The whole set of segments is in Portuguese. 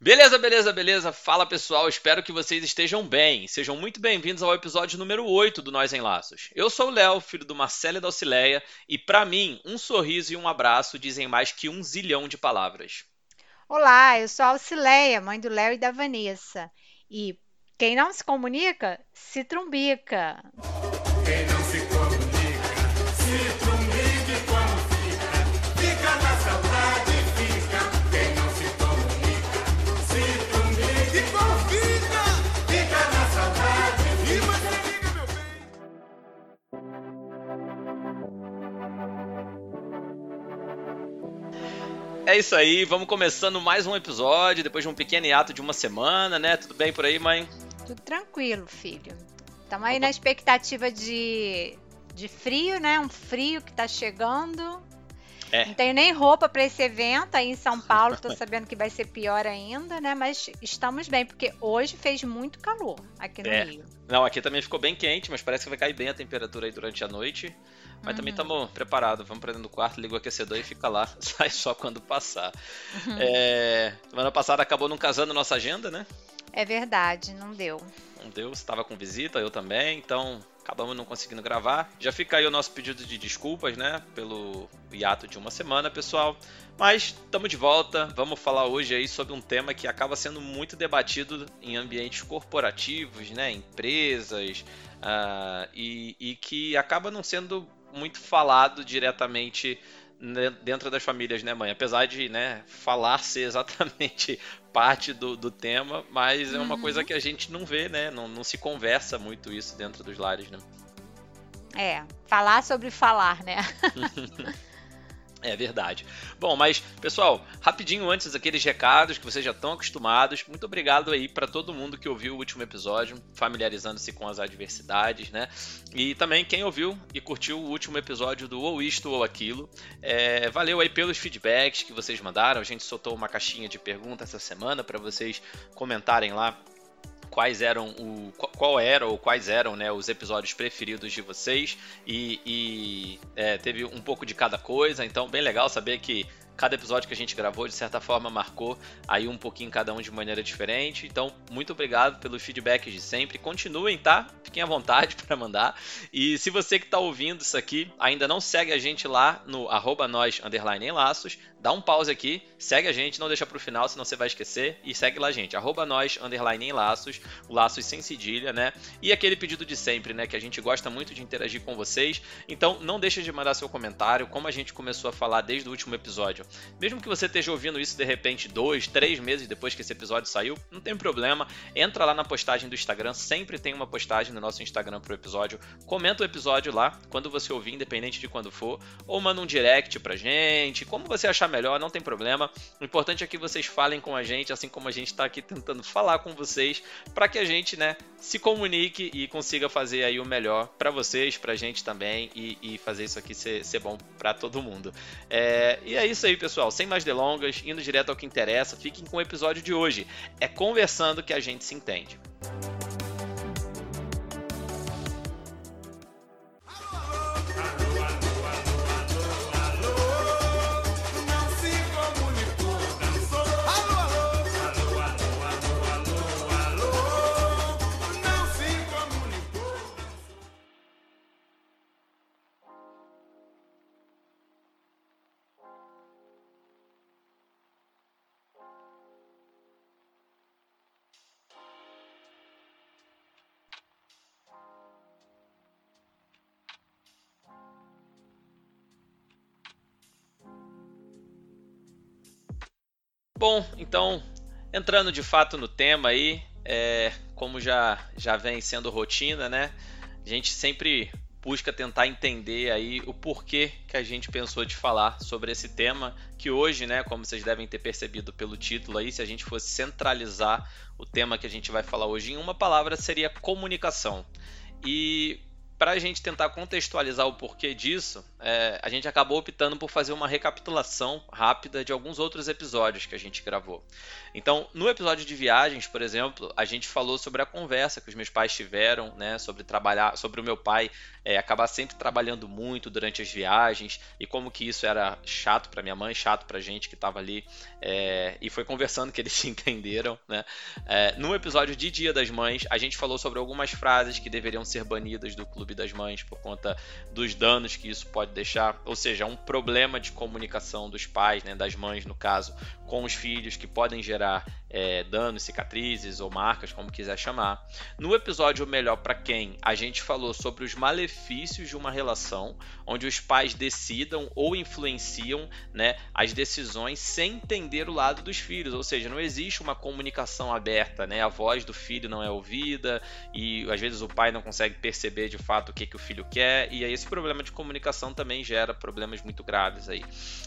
Beleza, beleza, beleza. Fala pessoal, espero que vocês estejam bem. Sejam muito bem-vindos ao episódio número 8 do Nós em Laços. Eu sou o Léo, filho do Marcelo e da Auxileia, e para mim, um sorriso e um abraço dizem mais que um zilhão de palavras. Olá, eu sou a Auxileia, mãe do Léo e da Vanessa. E quem não se comunica, se trumbica. Quem não se comunica, É isso aí, vamos começando mais um episódio, depois de um pequeno hiato de uma semana, né? Tudo bem por aí, mãe? Tudo tranquilo, filho. Estamos aí na expectativa de, de frio, né? Um frio que tá chegando. É. Não tenho nem roupa para esse evento aí em São Paulo, tô sabendo que vai ser pior ainda, né? Mas estamos bem, porque hoje fez muito calor aqui no é. Rio. Não, aqui também ficou bem quente, mas parece que vai cair bem a temperatura aí durante a noite. Mas uhum. também estamos preparados. Vamos para dentro do quarto, liga o aquecedor e fica lá. Sai só quando passar. Uhum. É... Semana passada acabou não casando nossa agenda, né? É verdade, não deu. Não deu, estava com visita, eu também, então acabamos não conseguindo gravar. Já fica aí o nosso pedido de desculpas, né? Pelo hiato de uma semana, pessoal. Mas estamos de volta. Vamos falar hoje aí sobre um tema que acaba sendo muito debatido em ambientes corporativos, né? Empresas, uh, e, e que acaba não sendo muito falado diretamente dentro das famílias, né, mãe? Apesar de, né, falar ser exatamente parte do, do tema, mas é uma uhum. coisa que a gente não vê, né? Não, não se conversa muito isso dentro dos lares, né? É, falar sobre falar, né? É verdade. Bom, mas pessoal, rapidinho antes aqueles recados que vocês já estão acostumados. Muito obrigado aí para todo mundo que ouviu o último episódio, familiarizando-se com as adversidades, né? E também quem ouviu e curtiu o último episódio do ou isto ou aquilo. É, valeu aí pelos feedbacks que vocês mandaram. A gente soltou uma caixinha de perguntas essa semana para vocês comentarem lá quais eram o qual era ou quais eram né, os episódios preferidos de vocês e, e é, teve um pouco de cada coisa então bem legal saber que cada episódio que a gente gravou, de certa forma, marcou aí um pouquinho cada um de maneira diferente. Então, muito obrigado pelos feedbacks de sempre. Continuem, tá? Fiquem à vontade para mandar. E se você que está ouvindo isso aqui ainda não segue a gente lá no arroba nós, underline em laços, dá um pause aqui, segue a gente, não deixa para o final, senão você vai esquecer. E segue lá, gente. Arroba nós, underline em laços, laços sem cedilha, né? E aquele pedido de sempre, né? Que a gente gosta muito de interagir com vocês. Então, não deixe de mandar seu comentário, como a gente começou a falar desde o último episódio. Mesmo que você esteja ouvindo isso de repente dois, três meses depois que esse episódio saiu, não tem problema. Entra lá na postagem do Instagram, sempre tem uma postagem no nosso Instagram pro episódio. Comenta o episódio lá, quando você ouvir, independente de quando for, ou manda um direct pra gente, como você achar melhor, não tem problema. O importante é que vocês falem com a gente, assim como a gente está aqui tentando falar com vocês, para que a gente, né, se comunique e consiga fazer aí o melhor para vocês, pra gente também e, e, fazer isso aqui ser, ser bom para todo mundo. É, e é isso aí, pessoal. Sem mais delongas, indo direto ao que interessa, fiquem com o episódio de hoje. É conversando que a gente se entende. Bom, então, entrando de fato no tema aí, é, como já, já vem sendo rotina, né? A gente sempre busca tentar entender aí o porquê que a gente pensou de falar sobre esse tema, que hoje, né, como vocês devem ter percebido pelo título aí, se a gente fosse centralizar o tema que a gente vai falar hoje em uma palavra, seria comunicação. E para a gente tentar contextualizar o porquê disso, é, a gente acabou optando por fazer uma recapitulação rápida de alguns outros episódios que a gente gravou. Então, no episódio de viagens, por exemplo, a gente falou sobre a conversa que os meus pais tiveram, né, sobre trabalhar, sobre o meu pai é, acabar sempre trabalhando muito durante as viagens e como que isso era chato para minha mãe, chato para gente que estava ali é, e foi conversando que eles se entenderam, né? É, no episódio de Dia das Mães, a gente falou sobre algumas frases que deveriam ser banidas do Clube das Mães por conta dos danos que isso pode deixar, ou seja, um problema de comunicação dos pais, né, das mães no caso, com os filhos que podem gerar é, danos, cicatrizes ou marcas, como quiser chamar. No episódio Melhor para Quem, a gente falou sobre os malefícios de uma relação onde os pais decidam ou influenciam né, as decisões sem entender o lado dos filhos, ou seja, não existe uma comunicação aberta, né? a voz do filho não é ouvida e às vezes o pai não consegue perceber de fato o que, que o filho quer, e aí esse problema de comunicação também gera problemas muito graves aí.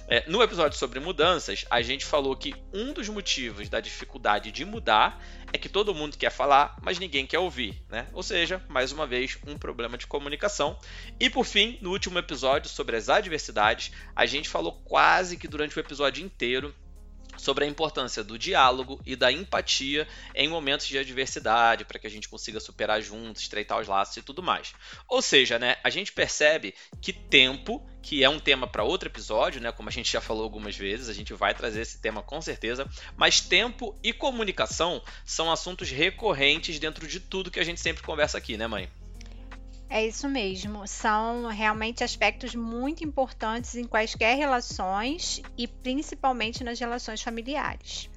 É, no episódio sobre mudanças, a gente falou que um dos motivos da dificuldade de mudar é que todo mundo quer falar, mas ninguém quer ouvir, né? Ou seja, mais uma vez, um problema de comunicação. E por fim, no último episódio sobre as adversidades, a gente falou quase que durante o episódio inteiro sobre a importância do diálogo e da empatia em momentos de adversidade, para que a gente consiga superar juntos, estreitar os laços e tudo mais. Ou seja, né, a gente percebe que tempo, que é um tema para outro episódio, né, como a gente já falou algumas vezes, a gente vai trazer esse tema com certeza, mas tempo e comunicação são assuntos recorrentes dentro de tudo que a gente sempre conversa aqui, né, mãe? É isso mesmo. São realmente aspectos muito importantes em quaisquer relações e principalmente nas relações familiares.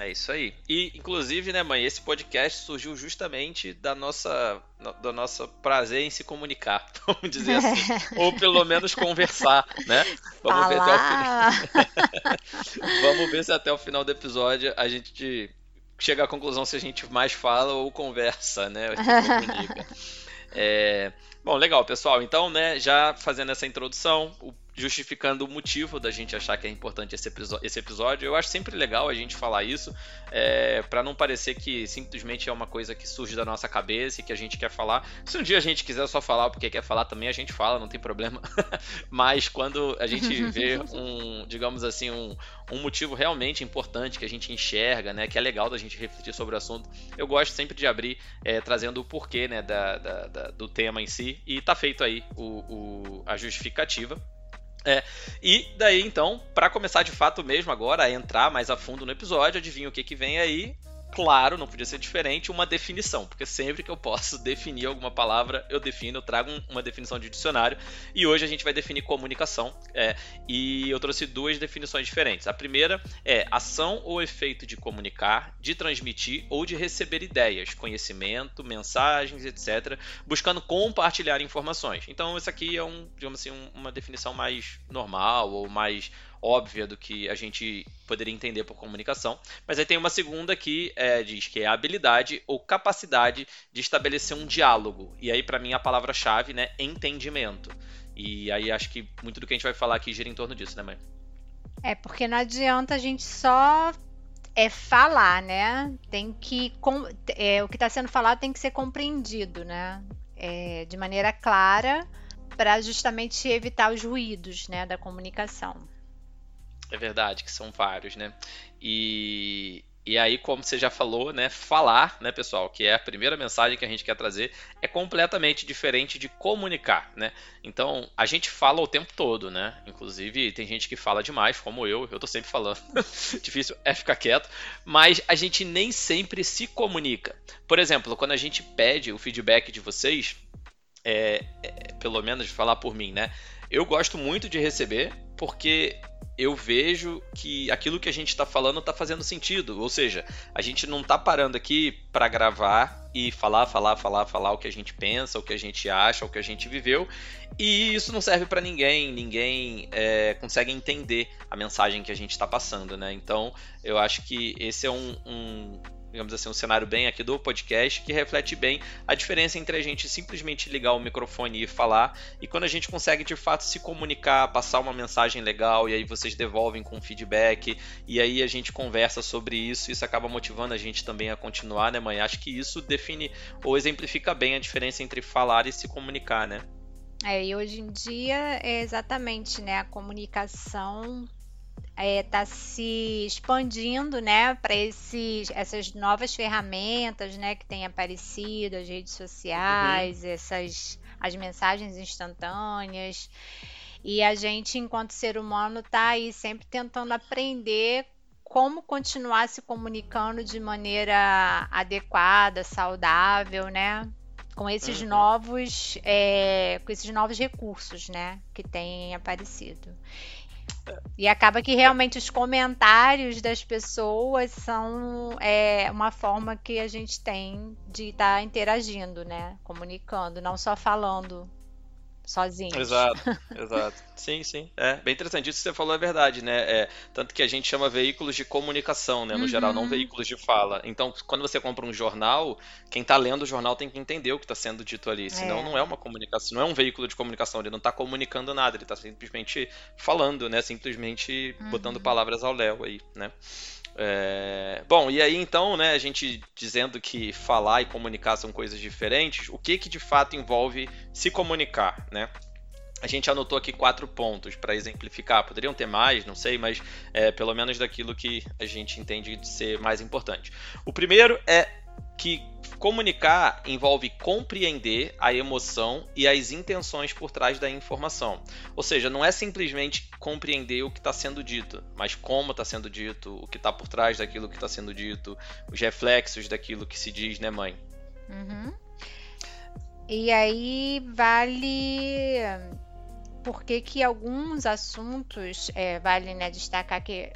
É isso aí. E, inclusive, né, mãe, esse podcast surgiu justamente da nossa, do nosso prazer em se comunicar, vamos dizer assim. Ou pelo menos conversar, né? Vamos ver, até o final... vamos ver se até o final do episódio a gente chega à conclusão se a gente mais fala ou conversa, né? Se comunica. É... Bom, legal, pessoal. Então, né, já fazendo essa introdução, o justificando o motivo da gente achar que é importante esse, esse episódio. Eu acho sempre legal a gente falar isso, é, para não parecer que simplesmente é uma coisa que surge da nossa cabeça e que a gente quer falar. Se um dia a gente quiser só falar porque quer falar, também a gente fala, não tem problema. Mas quando a gente vê um, digamos assim, um, um motivo realmente importante que a gente enxerga, né, que é legal da gente refletir sobre o assunto, eu gosto sempre de abrir é, trazendo o porquê né, da, da, da, do tema em si. E tá feito aí o, o a justificativa. É, e daí então, para começar de fato mesmo agora a entrar mais a fundo no episódio, adivinha o que, que vem aí? Claro, não podia ser diferente, uma definição, porque sempre que eu posso definir alguma palavra, eu defino, eu trago uma definição de dicionário. E hoje a gente vai definir comunicação, é, e eu trouxe duas definições diferentes. A primeira é ação ou efeito de comunicar, de transmitir ou de receber ideias, conhecimento, mensagens, etc., buscando compartilhar informações. Então, isso aqui é um, digamos assim, uma definição mais normal ou mais óbvia do que a gente poderia entender por comunicação. Mas aí tem uma segunda que é, diz que é a habilidade ou capacidade de estabelecer um diálogo. E aí, para mim, a palavra-chave né, entendimento. E aí acho que muito do que a gente vai falar aqui gira em torno disso, né, mãe? É, porque não adianta a gente só é falar, né? Tem que. É, o que está sendo falado tem que ser compreendido, né? É, de maneira clara para justamente evitar os ruídos né, da comunicação. É verdade, que são vários, né? E, e aí, como você já falou, né, falar, né, pessoal, que é a primeira mensagem que a gente quer trazer, é completamente diferente de comunicar, né? Então, a gente fala o tempo todo, né? Inclusive, tem gente que fala demais, como eu, eu tô sempre falando. Difícil é ficar quieto, mas a gente nem sempre se comunica. Por exemplo, quando a gente pede o feedback de vocês, é, é, pelo menos falar por mim, né? Eu gosto muito de receber, porque eu vejo que aquilo que a gente está falando está fazendo sentido. Ou seja, a gente não está parando aqui para gravar e falar, falar, falar, falar o que a gente pensa, o que a gente acha, o que a gente viveu. E isso não serve para ninguém. Ninguém é, consegue entender a mensagem que a gente está passando, né? Então, eu acho que esse é um, um digamos assim, um cenário bem aqui do podcast que reflete bem a diferença entre a gente simplesmente ligar o microfone e falar e quando a gente consegue de fato se comunicar, passar uma mensagem legal e aí vocês devolvem com feedback e aí a gente conversa sobre isso, isso acaba motivando a gente também a continuar, né, mãe? Acho que isso define ou exemplifica bem a diferença entre falar e se comunicar, né? É, e hoje em dia é exatamente, né, a comunicação está é, tá se expandindo, né, para essas novas ferramentas, né, que têm aparecido, as redes sociais, uhum. essas as mensagens instantâneas. E a gente, enquanto ser humano, está aí sempre tentando aprender como continuar se comunicando de maneira adequada, saudável, né? Com esses uhum. novos, é, com esses novos recursos, né, que têm aparecido. E acaba que realmente os comentários das pessoas são é, uma forma que a gente tem de estar tá interagindo, né? Comunicando, não só falando sozinhos. Exato, exato. Sim, sim. É bem interessante. Isso que você falou é verdade, né? É, tanto que a gente chama veículos de comunicação, né? No uhum. geral, não veículos de fala. Então, quando você compra um jornal, quem está lendo o jornal tem que entender o que está sendo dito ali. Senão, é. não é uma comunicação, não é um veículo de comunicação. Ele não está comunicando nada, ele está simplesmente falando, né? Simplesmente uhum. botando palavras ao léu aí, né? É... Bom, e aí então, né, a gente dizendo que falar e comunicar são coisas diferentes, o que que de fato envolve se comunicar, né? A gente anotou aqui quatro pontos para exemplificar. Poderiam ter mais, não sei, mas é, pelo menos daquilo que a gente entende de ser mais importante. O primeiro é que comunicar envolve compreender a emoção e as intenções por trás da informação. Ou seja, não é simplesmente compreender o que está sendo dito, mas como está sendo dito, o que está por trás daquilo que está sendo dito, os reflexos daquilo que se diz, né, mãe? Uhum. E aí vale porque que alguns assuntos é, vale né, destacar que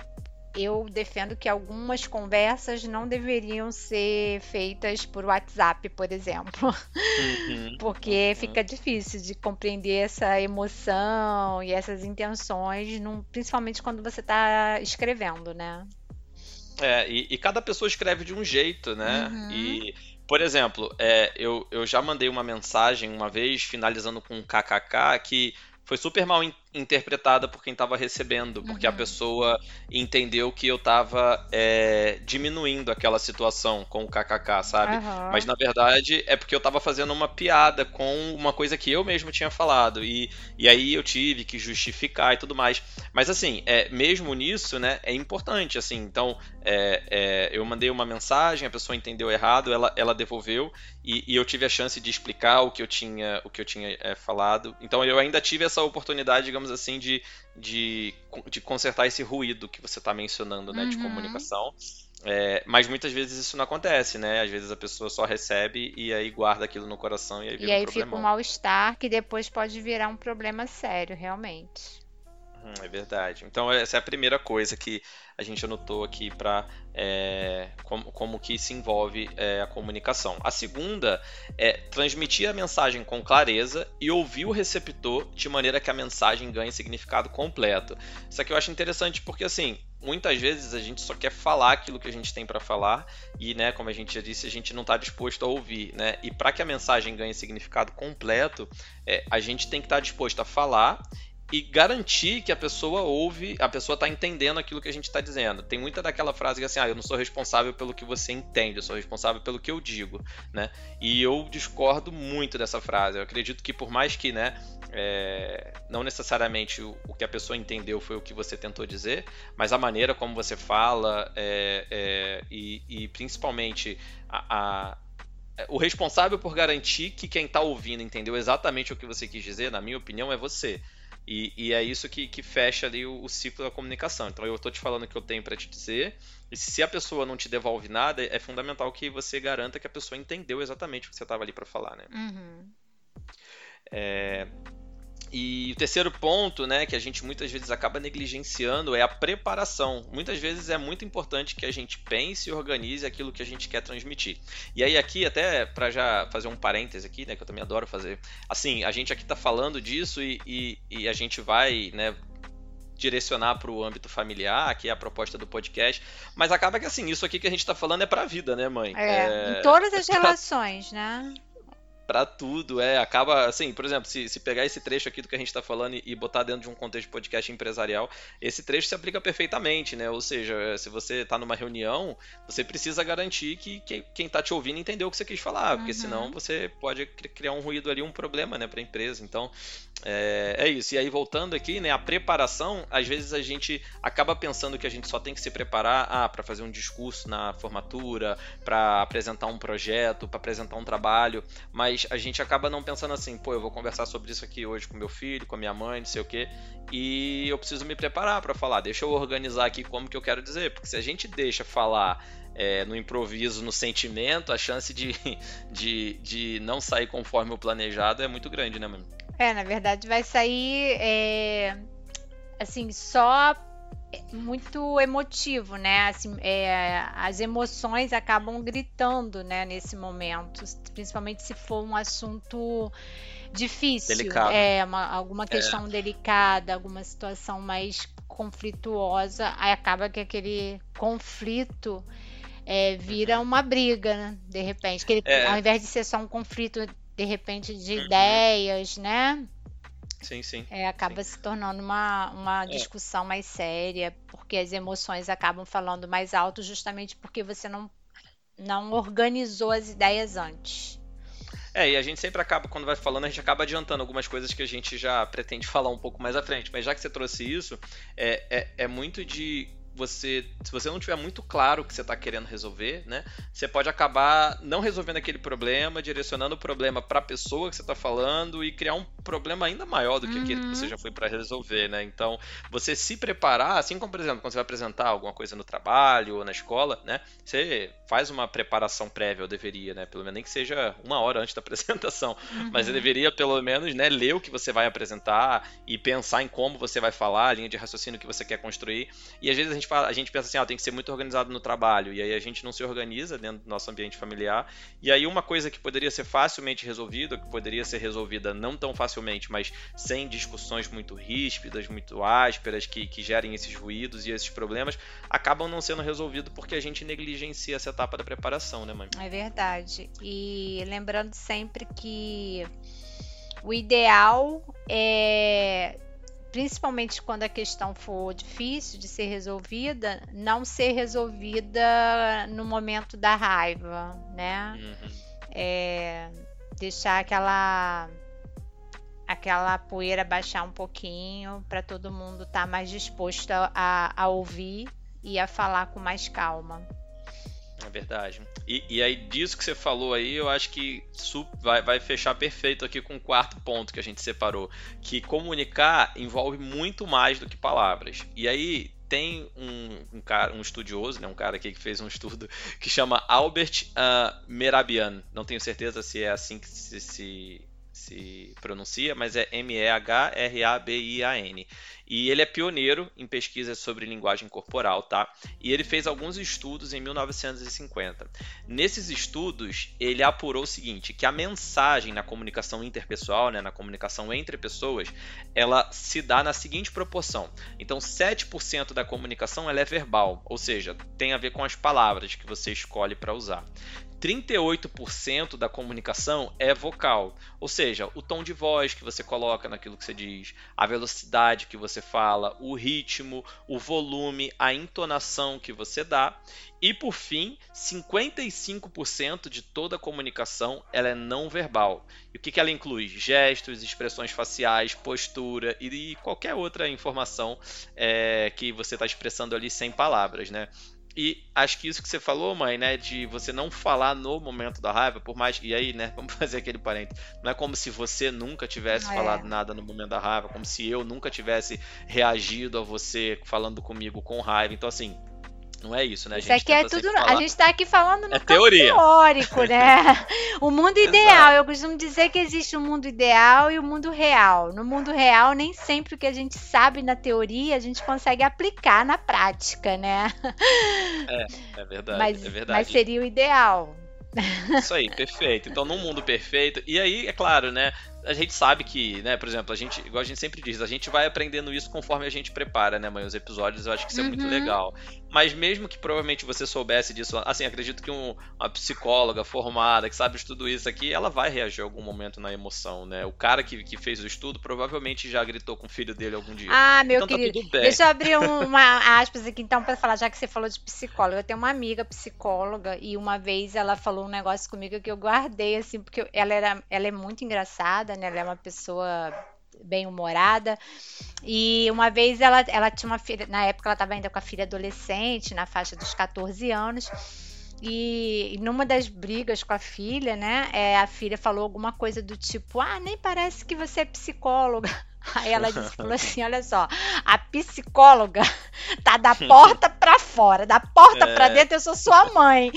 eu defendo que algumas conversas não deveriam ser feitas por WhatsApp, por exemplo. Uhum, Porque uhum. fica difícil de compreender essa emoção e essas intenções, num, principalmente quando você está escrevendo, né? É, e, e, cada pessoa escreve de um jeito, né? Uhum. E, por exemplo, é, eu, eu já mandei uma mensagem uma vez, finalizando com um kkk, que foi super mal interpretada por quem estava recebendo, porque uhum. a pessoa entendeu que eu estava é, diminuindo aquela situação com o kkk, sabe? Uhum. Mas na verdade é porque eu estava fazendo uma piada com uma coisa que eu mesmo tinha falado e, e aí eu tive que justificar e tudo mais. Mas assim, é, mesmo nisso, né, é importante, assim. Então, é, é, eu mandei uma mensagem, a pessoa entendeu errado, ela, ela devolveu e, e eu tive a chance de explicar o que eu tinha, o que eu tinha é, falado. Então eu ainda tive essa oportunidade, digamos digamos assim, de, de, de consertar esse ruído que você está mencionando, né, uhum. de comunicação. É, mas muitas vezes isso não acontece, né? Às vezes a pessoa só recebe e aí guarda aquilo no coração e aí vira E aí um fica um mal-estar que depois pode virar um problema sério, realmente. Hum, é verdade. Então essa é a primeira coisa que a gente anotou aqui para é, como, como, que se envolve é, a comunicação. A segunda é transmitir a mensagem com clareza e ouvir o receptor de maneira que a mensagem ganhe significado completo. Isso aqui eu acho interessante porque assim muitas vezes a gente só quer falar aquilo que a gente tem para falar e, né, como a gente já disse, a gente não está disposto a ouvir, né? E para que a mensagem ganhe significado completo, é, a gente tem que estar tá disposto a falar e garantir que a pessoa ouve, a pessoa está entendendo aquilo que a gente está dizendo. Tem muita daquela frase que é assim, ah, eu não sou responsável pelo que você entende, eu sou responsável pelo que eu digo, né? E eu discordo muito dessa frase. Eu acredito que por mais que, né, é, não necessariamente o, o, que a pessoa entendeu foi o que você tentou dizer, mas a maneira como você fala é, é, e, e, principalmente a, a o responsável por garantir que quem está ouvindo entendeu exatamente o que você quis dizer, na minha opinião, é você. E, e é isso que, que fecha ali o, o, ciclo da comunicação. Então eu estou te falando o que eu tenho para te dizer, e se a pessoa não te devolve nada, é fundamental que você garanta que a pessoa entendeu exatamente o que você estava ali para falar, né? Uhum. É, e o terceiro ponto, né, que a gente muitas vezes acaba negligenciando é a preparação. Muitas vezes é muito importante que a gente pense e organize aquilo que a gente quer transmitir. E aí aqui até para já fazer um parêntese aqui, né, que eu também adoro fazer. Assim, a gente aqui está falando disso e, e, e, a gente vai, né, direcionar para o âmbito familiar, que é a proposta do podcast, mas acaba que assim, isso aqui que a gente está falando é para a vida, né, mãe? É, é... em todas as relações, né? Para tudo, é, acaba, assim, por exemplo, se, se pegar esse trecho aqui do que a gente está falando e, e, botar dentro de um contexto de podcast empresarial, esse trecho se aplica perfeitamente, né, ou seja, se você está numa reunião, você precisa garantir que, que quem está te ouvindo entendeu o que você quis falar, uhum. porque senão você pode criar um ruído ali, um problema, né, para a empresa, então é, é, isso, e aí voltando aqui, né, a preparação, às vezes a gente acaba pensando que a gente só tem que se preparar ah, para fazer um discurso na formatura, para apresentar um projeto, para apresentar um trabalho, mas a gente acaba não pensando assim, pô, eu vou conversar sobre isso aqui hoje com meu filho, com a minha mãe, não sei o quê, e eu preciso me preparar para falar, deixa eu organizar aqui como que eu quero dizer, porque se a gente deixa falar é, no improviso, no sentimento, a chance de, de, de não sair conforme o planejado é muito grande, né, mano? É, na verdade vai sair é, assim, só muito emotivo, né? Assim, é, as emoções acabam gritando, né, nesse momento, principalmente se for um assunto difícil, Delicado. é uma, alguma é. questão é. delicada, alguma situação mais conflituosa, aí acaba que aquele conflito é, vira uhum. uma briga, né? de repente, que ele, é. ao invés de ser só um conflito de repente de uhum. ideias, né? Sim, sim. É, acaba sim. se tornando uma, uma é. discussão mais séria, porque as emoções acabam falando mais alto justamente porque você não, não organizou as ideias antes. É, e a gente sempre acaba, quando vai falando, a gente acaba adiantando algumas coisas que a gente já pretende falar um pouco mais à frente. Mas já que você trouxe isso, é, é, é muito de você, se você não tiver muito claro o que você está querendo resolver, né, você pode acabar não resolvendo aquele problema, direcionando o problema para a pessoa que você está falando e criar um problema ainda maior do que uhum. aquele que você uhum. já foi para resolver, né? Então, você se preparar, assim como por exemplo, quando você vai apresentar alguma coisa no trabalho ou na escola, né, você faz uma preparação prévia, ou deveria, né, pelo menos nem que seja uma hora antes da apresentação, uhum. mas você deveria pelo menos, né, ler o que você vai apresentar e pensar em como você vai falar, a linha de raciocínio que você quer construir. E às vezes a gente gente fala, a gente pensa assim, ah, tem que ser muito organizado no trabalho, e aí a gente não se organiza dentro do nosso ambiente familiar. E aí uma coisa que poderia ser facilmente resolvida, que poderia ser resolvida não tão facilmente, mas sem discussões muito ríspidas, muito ásperas, que, que gerem esses ruídos e esses problemas, acabam não sendo resolvidos porque a gente negligencia essa etapa da preparação, né, mãe? É verdade. E lembrando sempre que o ideal é principalmente quando a questão for difícil de ser resolvida, não ser resolvida no momento da raiva, né? Uhum. É, deixar aquela aquela poeira baixar um pouquinho para todo mundo estar tá mais disposto a, a ouvir e a falar com mais calma. É verdade. E, e, aí, disso que você falou aí, eu acho que vai, vai fechar perfeito aqui com o quarto ponto que a gente separou. Que comunicar envolve muito mais do que palavras. E aí, tem um, um, cara, um estudioso, né, um cara aqui que fez um estudo que chama Albert uh, Merabian. Não tenho certeza se é assim que se, se, se pronuncia, mas é M-E-H-R-A-B-I-A-N. E ele é pioneiro em pesquisas sobre linguagem corporal, tá? E ele fez alguns estudos em 1950. Nesses estudos, ele apurou o seguinte, que a mensagem na comunicação interpessoal, né, na comunicação entre pessoas, ela se dá na seguinte proporção. Então, 7% da comunicação ela é verbal, ou seja, tem a ver com as palavras que você escolhe para usar. 38% da comunicação é vocal, ou seja, o tom de voz que você coloca naquilo que você diz, a velocidade que você fala, o ritmo, o volume, a entonação que você dá. E por fim, 55% de toda a comunicação ela é não verbal. E o que, ela inclui? Gestos, expressões faciais, postura e qualquer outra informação é, que você está expressando ali sem palavras, né? E acho que isso que você falou, mãe, né, de você não falar no momento da raiva, por mais e aí, né, vamos fazer aquele parênteses. Não é como se você nunca tivesse é. falado nada no momento da raiva, como se eu nunca tivesse reagido a você falando comigo com raiva. Então assim, não é isso, né? Isso aqui é tudo. Falar... A gente está aqui falando no é teoria. teórico, né? o mundo ideal. Eu costumo dizer que existe o um mundo ideal e o um mundo real. No mundo real, nem sempre o que a gente sabe na teoria a gente consegue aplicar na prática, né? É, é verdade. Mas, é verdade. mas seria o ideal. Isso aí, perfeito. Então, num mundo perfeito. E aí, é claro, né? A gente sabe que, né, por exemplo, a gente, igual a gente sempre diz, a gente vai aprendendo isso conforme a gente prepara, né, mãe, os episódios, eu acho que isso é muito uhum. legal. Mas mesmo que provavelmente você soubesse disso, assim, acredito que um, uma psicóloga formada, que sabe tudo isso aqui, ela vai reagir em algum momento na emoção, né? O cara que, que fez o estudo provavelmente já gritou com o filho dele algum dia. Ah, meu então, tá querido, tá deixa eu abrir uma aspas aqui então para falar, já que você falou de psicóloga. Eu tenho uma amiga psicóloga e uma vez ela falou um negócio comigo que eu guardei, assim, porque ela, era, ela é muito engraçada, né? Ela é uma pessoa bem humorada. E uma vez ela, ela tinha uma filha, na época ela estava ainda com a filha adolescente, na faixa dos 14 anos. E, numa das brigas com a filha, né, é, a filha falou alguma coisa do tipo: Ah, nem parece que você é psicóloga. Aí ela disse, falou assim: olha só, a psicóloga tá da porta para fora, da porta é. para dentro, eu sou sua mãe.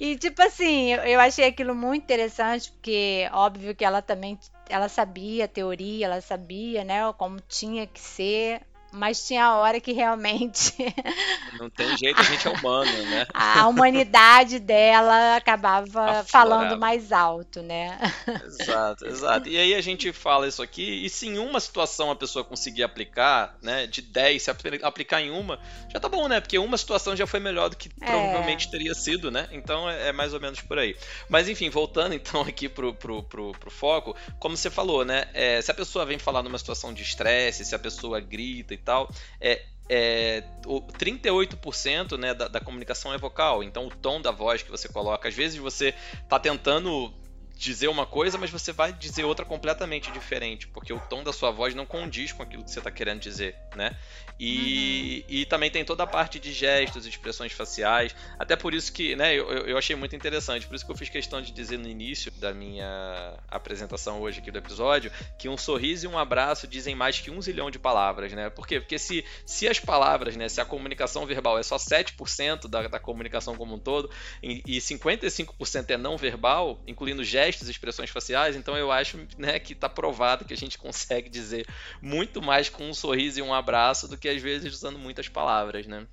E tipo assim, eu achei aquilo muito interessante, porque óbvio que ela também ela sabia a teoria, ela sabia, né, como tinha que ser, mas tinha hora que realmente. Não tem jeito, a gente é humano, né? A humanidade dela acabava Aflorava. falando mais alto, né? Exato, exato. E aí a gente fala isso aqui, e se em uma situação a pessoa conseguir aplicar, né? De 10, se aplicar em uma, já tá bom, né? Porque uma situação já foi melhor do que é. provavelmente teria sido, né? Então é, é, mais ou menos por aí. Mas enfim, voltando então aqui pro, pro, pro, pro foco, como você falou, né? É, se a pessoa vem falar numa situação de estresse, se a pessoa grita e tal, é, é, o 38% né, da, da, comunicação é vocal, então o tom da voz que você coloca, às vezes você está tentando dizer uma coisa, mas você vai dizer outra completamente diferente, porque o tom da sua voz não condiz com aquilo que você está querendo dizer, né? E, uhum. e também tem toda a parte de gestos, expressões faciais, até por isso que, né, eu, eu achei muito interessante, por isso que eu fiz questão de dizer no início da minha apresentação hoje aqui do episódio, que um sorriso e um abraço dizem mais que um zilhão de palavras, né? Por quê? Porque se, se as palavras, né, se a comunicação verbal é só 7% da, da comunicação como um todo, e, e 55% é não verbal, incluindo gestos, gestos, expressões faciais, então eu acho né, que está provado que a gente consegue dizer muito mais com um sorriso e um abraço do que às vezes usando muitas palavras, né?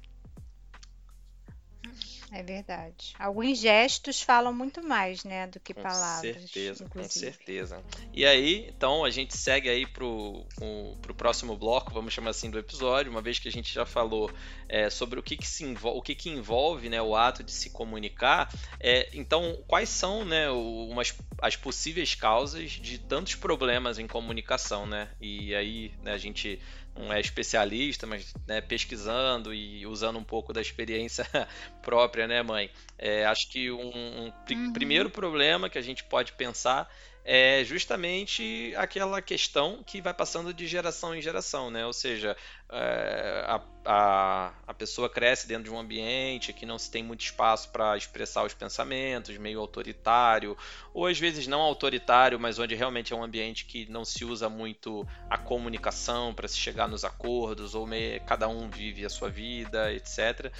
É verdade. Alguns gestos falam muito mais, né, do que com palavras. Com certeza, com certeza. E aí, então, a gente segue aí pro, pro, pro, próximo bloco, vamos chamar assim, do episódio, uma vez que a gente já falou é, sobre o que, que se envolve, o que, que envolve né, o ato de se comunicar. É, então, quais são né, umas, as possíveis causas de tantos problemas em comunicação, né? E aí, né, a gente não é especialista, mas né, pesquisando e usando um pouco da experiência própria, né, mãe? É, acho que um, um uhum. primeiro problema que a gente pode pensar é justamente aquela questão que vai passando de geração em geração, né? Ou seja, é, a, a, a pessoa cresce dentro de um ambiente que não se tem muito espaço para expressar os pensamentos, meio autoritário, ou às vezes não autoritário, mas onde realmente é um ambiente que não se usa muito a comunicação para se chegar nos acordos, ou meio, cada um vive a sua vida, etc.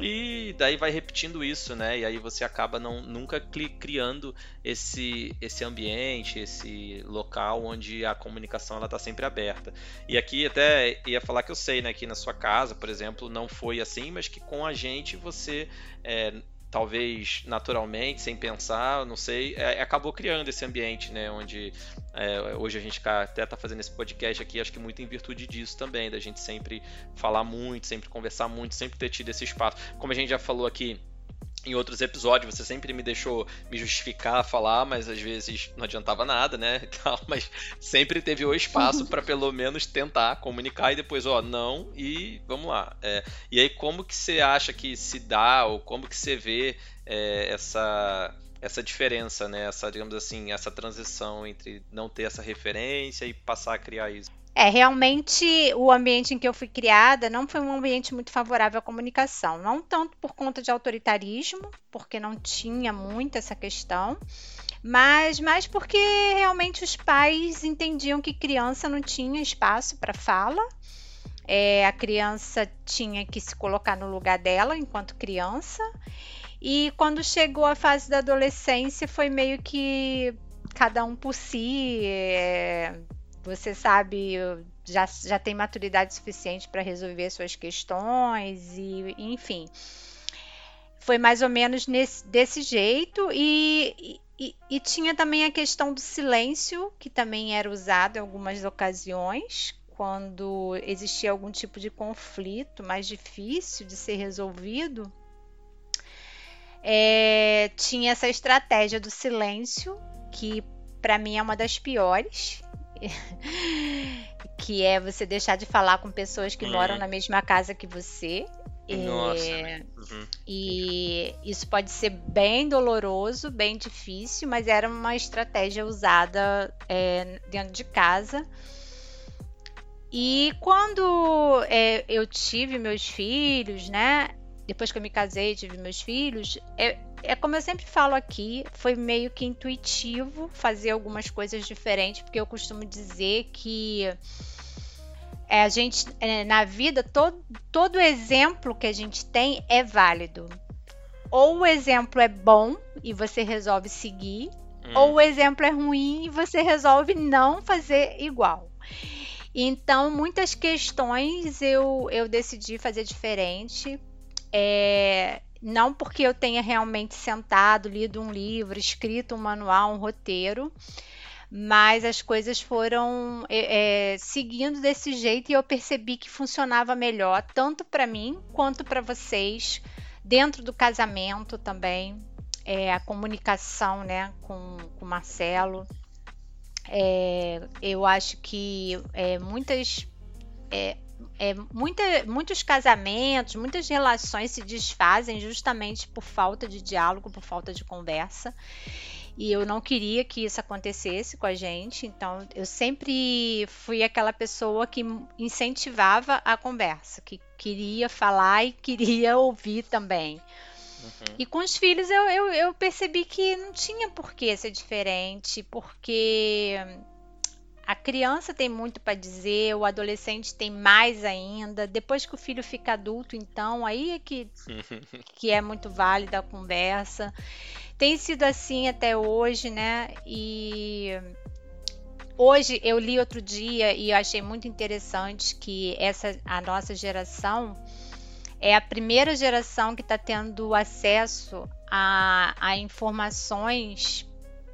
E daí vai repetindo isso, né? E aí você acaba não, nunca criando esse, esse ambiente, esse local onde a comunicação ela está sempre aberta. E aqui até ia falar que eu sei, né, que na sua casa, por exemplo, não foi assim, mas que com a gente você é, talvez naturalmente, sem pensar, não sei, é, acabou criando esse ambiente, né? Onde é, hoje a gente até está fazendo esse podcast aqui, acho que muito em virtude disso também, da gente sempre falar muito, sempre conversar muito, sempre ter tido esse espaço. Como a gente já falou aqui em outros episódios você sempre me deixou me justificar, falar, mas às vezes não adiantava nada, né? mas sempre teve o espaço para pelo menos tentar comunicar e depois, ó, não e vamos lá. É, e aí como que você acha que se dá ou como que você vê é, essa essa diferença, né? Essa, digamos assim, essa transição entre não ter essa referência e passar a criar isso. É, realmente o ambiente em que eu fui criada não foi um ambiente muito favorável à comunicação. Não tanto por conta de autoritarismo, porque não tinha muito essa questão, mas mais porque realmente os pais entendiam que criança não tinha espaço para fala. É, a criança tinha que se colocar no lugar dela enquanto criança. E quando chegou a fase da adolescência, foi meio que cada um por si. É, você sabe, já, já tem maturidade suficiente para resolver suas questões e, enfim. foi mais ou menos nesse, desse jeito e, e, e, tinha também a questão do silêncio, que também era usado em algumas ocasiões, quando existia algum tipo de conflito mais difícil de ser resolvido. É, tinha essa estratégia do silêncio, que para mim é uma das piores. que é você deixar de falar com pessoas que moram na mesma casa que você. Nossa. É, uhum. E isso pode ser bem doloroso, bem difícil, mas era uma estratégia usada é, dentro de casa. E quando é, eu tive meus filhos, né? Depois que eu me casei, tive meus filhos, é, como eu sempre falo aqui, foi meio que intuitivo fazer algumas coisas diferentes, porque eu costumo dizer que é, a gente, é, na vida, todo, todo exemplo que a gente tem é válido. Ou o exemplo é bom e você resolve seguir, hum. ou o exemplo é ruim e você resolve não fazer igual. Então, muitas questões eu, eu decidi fazer diferente. É, não porque eu tenha realmente sentado, lido um livro, escrito um manual, um roteiro, mas as coisas foram é, é, seguindo desse jeito e eu percebi que funcionava melhor, tanto para mim quanto para vocês, dentro do casamento também, é, a comunicação né, com o Marcelo. É, eu acho que é, muitas. É, muita, muitos casamentos, muitas relações se desfazem justamente por falta de diálogo, por falta de conversa. E eu não queria que isso acontecesse com a gente, então eu sempre fui aquela pessoa que incentivava a conversa, que queria falar e queria ouvir também. Uhum. E com os filhos eu, eu, eu, percebi que não tinha por que ser diferente, porque a criança tem muito para dizer, o adolescente tem mais ainda. Depois que o filho fica adulto, então, aí é que, que é muito válida a conversa. Tem sido assim até hoje, né? E hoje eu li outro dia e achei muito interessante que essa a nossa geração é a primeira geração que está tendo acesso a, a informações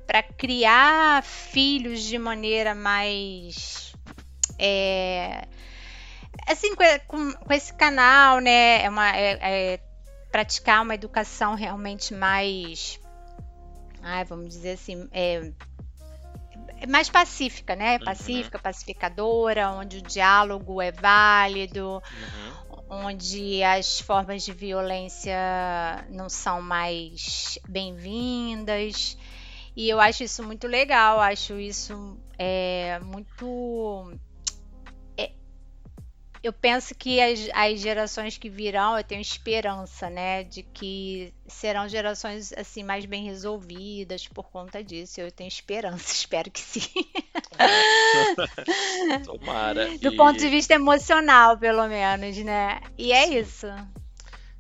para criar filhos de maneira mais é, assim com, com, esse canal né é uma é, é praticar uma educação realmente mais ai, vamos dizer assim é, é mais pacífica, né? Uhum. Pacífica, uhum. pacificadora, onde o diálogo é válido, uhum. onde as formas de violência não são mais bem-vindas. E eu acho isso muito legal, acho isso é, muito. É, eu penso que as, as gerações que virão, eu tenho esperança, né, de que serão gerações assim mais bem resolvidas por conta disso. Eu tenho esperança, espero que sim. Tomara. Do e... ponto de vista emocional, pelo menos, né? E é sim. isso.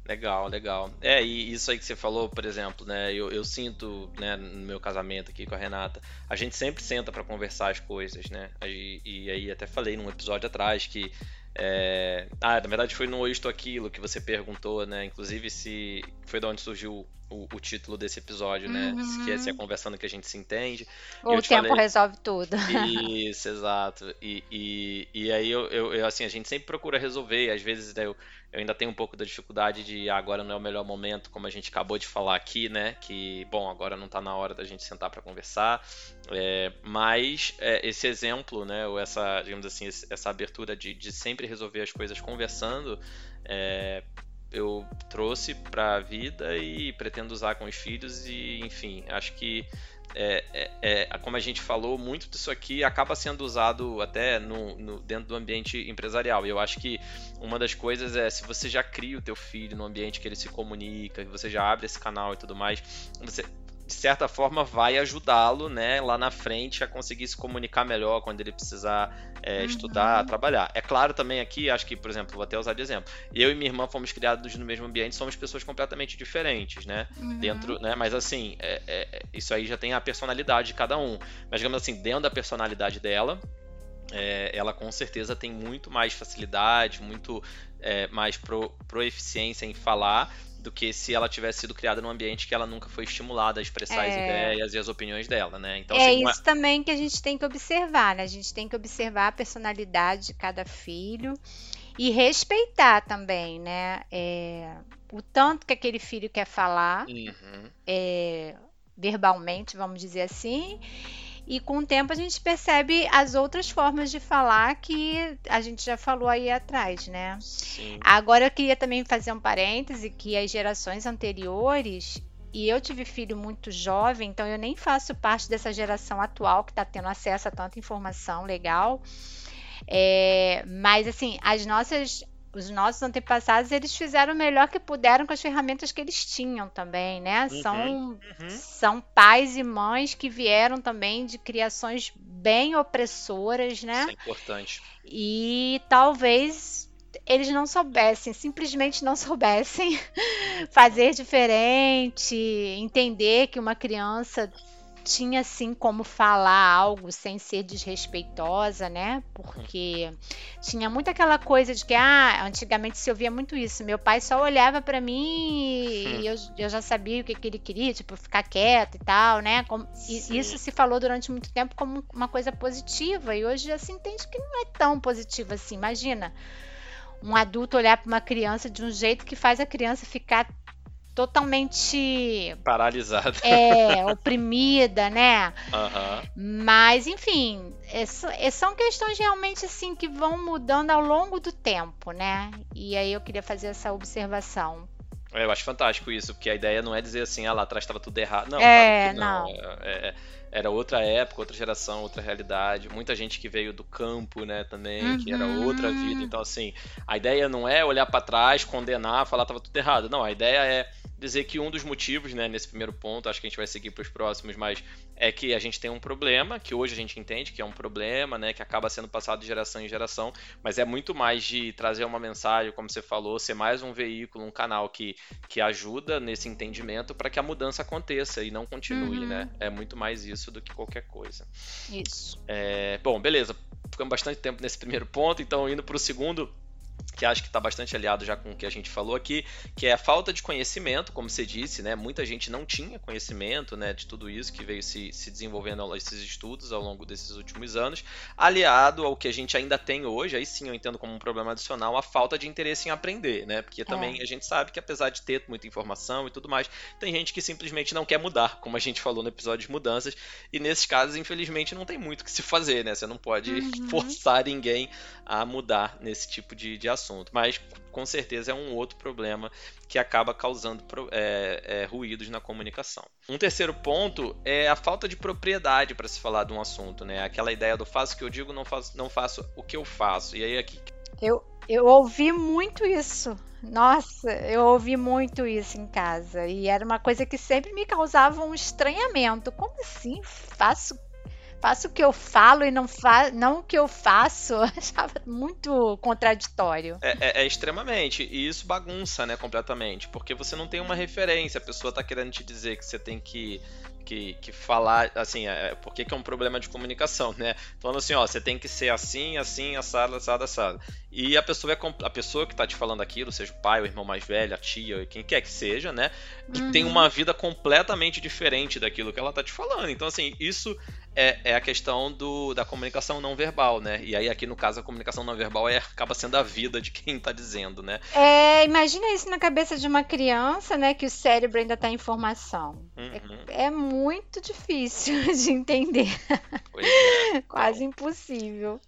Legal, legal. É, e isso aí que você falou, por exemplo, né? Eu, eu sinto, né, no meu casamento aqui com a Renata, a gente sempre senta para conversar as coisas, né? E, e, aí até falei num episódio atrás que. É... Ah, na verdade foi no Isto Aquilo que você perguntou, né? Inclusive se foi de onde surgiu o, o, título desse episódio, né? Uhum. Que é se é conversando que a gente se entende. o tempo falei... resolve tudo. Isso, exato. E, e, e aí eu, eu, eu, assim, a gente sempre procura resolver. Às vezes né, eu, eu ainda tenho um pouco da dificuldade de ah, agora não é o melhor momento, como a gente acabou de falar aqui, né? Que, bom, agora não está na hora da gente sentar para conversar. É, mas é, esse exemplo, né? Ou essa, digamos assim, essa abertura de, de sempre resolver as coisas conversando. É, eu trouxe para a vida e pretendo usar com os filhos e enfim acho que é, é, é, como a gente falou muito disso aqui acaba sendo usado até no, no, dentro do ambiente empresarial. E eu acho que uma das coisas é se você já cria o teu filho no ambiente que ele se comunica que você já abre esse canal e tudo mais você de certa forma vai ajudá-lo, né, lá na frente a conseguir se comunicar melhor quando ele precisar é, uhum. estudar, trabalhar. É claro também aqui, acho que, por exemplo, vou até usar de exemplo. Eu e minha irmã fomos criados no mesmo ambiente, somos pessoas completamente diferentes, né? Uhum. Dentro, né? Mas assim, é, é, isso aí já tem a personalidade de cada um. Mas digamos assim, dentro da personalidade dela, é, ela com certeza tem muito mais facilidade, muito é, mais pro, proeficiência em falar do que se ela tivesse sido criada num ambiente que ela nunca foi estimulada a expressar é... as ideias e as opiniões dela, né? Então, é assim, isso uma... também que a gente tem que observar, né? A gente tem que observar a personalidade de cada filho e respeitar também, né? É, o tanto que aquele filho quer falar uhum. é, verbalmente, vamos dizer assim. E com o tempo a gente percebe as outras formas de falar que a gente já falou aí atrás, né? Sim. Agora eu queria também fazer um parêntese que as gerações anteriores e eu tive filho muito jovem, então eu nem faço parte dessa geração atual que está tendo acesso a tanta informação legal. É, mas assim, as nossas os nossos antepassados eles fizeram o melhor que puderam com as ferramentas que eles tinham também, né? Uhum, são, uhum. são pais e mães que vieram também de criações bem opressoras, né? Isso é importante. E talvez eles não soubessem, simplesmente não soubessem fazer diferente, entender que uma criança tinha assim como falar algo sem ser desrespeitosa, né? Porque tinha muito aquela coisa de que ah, antigamente se ouvia muito isso. Meu pai só olhava para mim e eu, eu, já sabia o que, que, ele queria, tipo, ficar quieto e tal, né? Como, e, isso se falou durante muito tempo como uma coisa positiva e hoje já se entende que não é tão positiva assim. Imagina um adulto olhar para uma criança de um jeito que faz a criança ficar totalmente paralisada, é, oprimida, né? Uhum. Mas, enfim, é, são questões realmente assim que vão mudando ao longo do tempo, né? E aí eu queria fazer essa observação. É, eu acho fantástico isso, porque a ideia não é dizer assim, ah, lá atrás estava tudo errado. Não, é, não. não. É, é era outra época, outra geração, outra realidade. Muita gente que veio do campo, né, também, uhum. que era outra vida. Uhum. Então, assim, a ideia não é olhar para trás, condenar, falar que tava tudo errado. Não, a ideia é dizer que um dos motivos, né, nesse primeiro ponto, acho que a gente vai seguir para os próximos, mas é que a gente tem um problema, que hoje a gente entende que é um problema, né, que acaba sendo passado de geração em geração, mas é muito mais de trazer uma mensagem, como você falou, ser mais um veículo, um canal que, que ajuda nesse entendimento para que a mudança aconteça e não continue, uhum. né? É muito mais isso do que qualquer coisa. Isso. É, bom, beleza. Ficamos bastante tempo nesse primeiro ponto, então indo para o segundo que acho que está bastante aliado já com o que a gente falou aqui, que é a falta de conhecimento, como você disse, né? Muita gente não tinha conhecimento né, de tudo isso que veio se, se desenvolvendo esses estudos ao longo desses últimos anos, aliado ao que a gente ainda tem hoje, aí sim eu entendo como um problema adicional, a falta de interesse em aprender, né? Porque também é. a gente sabe que apesar de ter muita informação e tudo mais, tem gente que simplesmente não quer mudar, como a gente falou no episódio de mudanças, e nesses casos, infelizmente, não tem muito o que se fazer, né? Você não pode uhum. forçar ninguém a mudar nesse tipo de, de assunto. Mas com certeza é um outro problema que acaba causando é, é, ruídos na comunicação. Um terceiro ponto é a falta de propriedade para se falar de um assunto, né? Aquela ideia do faço o que eu digo, não faço, não faço o que eu faço. E aí aqui. Eu, eu ouvi muito isso. Nossa, eu ouvi muito isso em casa. E era uma coisa que sempre me causava um estranhamento. Como assim? Faço faço o que eu falo e não, fa não o que eu faço, eu achava muito contraditório. É, é, é, extremamente, e isso bagunça, né, completamente, porque você não tem uma referência, a pessoa tá querendo te dizer que você tem que que, que falar, assim, é, por que, que é um problema de comunicação, né? Falando assim, ó, você tem que ser assim, assim, assado, assado, assado. E a pessoa é a pessoa que tá te falando aquilo, seja o pai, o irmão mais velho, a tia, quem quer que seja, né? Que uhum. tem uma vida completamente diferente daquilo que ela tá te falando. Então, assim, isso é, é, a questão do, da comunicação não verbal, né? E aí, aqui no caso, a comunicação não verbal é, acaba sendo a vida de quem está dizendo, né? É, imagina isso na cabeça de uma criança, né? Que o cérebro ainda está em formação. Uhum. É, é, muito difícil de entender. É. Quase então... impossível.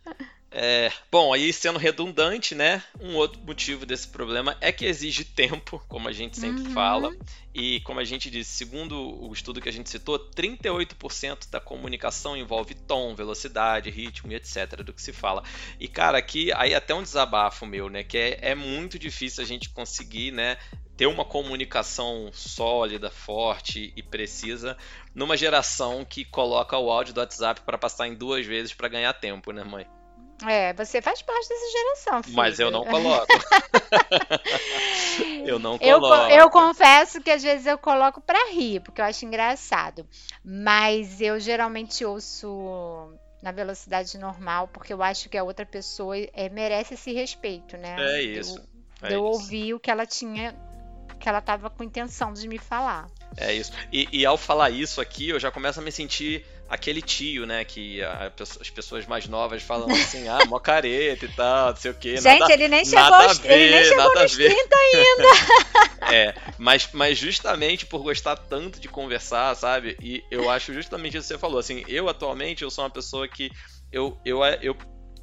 É, bom, aí sendo redundante, né? Um outro motivo desse problema é que exige tempo, como a gente sempre uhum. fala. E como a gente disse, segundo o estudo que a gente citou, 38% da comunicação envolve tom, velocidade, ritmo e etc. do que se fala. E cara, aqui aí até um desabafo meu, né? Que é, é muito difícil a gente conseguir, né? Ter uma comunicação sólida, forte e precisa numa geração que coloca o áudio do WhatsApp para passar em duas vezes para ganhar tempo, né, mãe? É, você faz parte dessa geração, filho. Mas eu não coloco. eu não coloco. Eu, eu, confesso que às vezes eu coloco para rir, porque eu acho engraçado. Mas eu geralmente ouço na velocidade normal, porque eu acho que a outra pessoa é, merece esse respeito, né? É isso. Eu, é eu ouvi o que ela tinha que ela estava com intenção de me falar. É isso. E, e, ao falar isso aqui, eu já começo a me sentir aquele tio, né? Que a, as pessoas mais novas falam assim, ah, mó careta e tal, não sei o quê. Gente, nada, ele nem chegou, aos, ver, ele nem chegou nos 30 ainda. é, mas, mas justamente por gostar tanto de conversar, sabe? E eu acho justamente isso que você falou. Assim, eu atualmente, eu sou uma pessoa que eu, eu, eu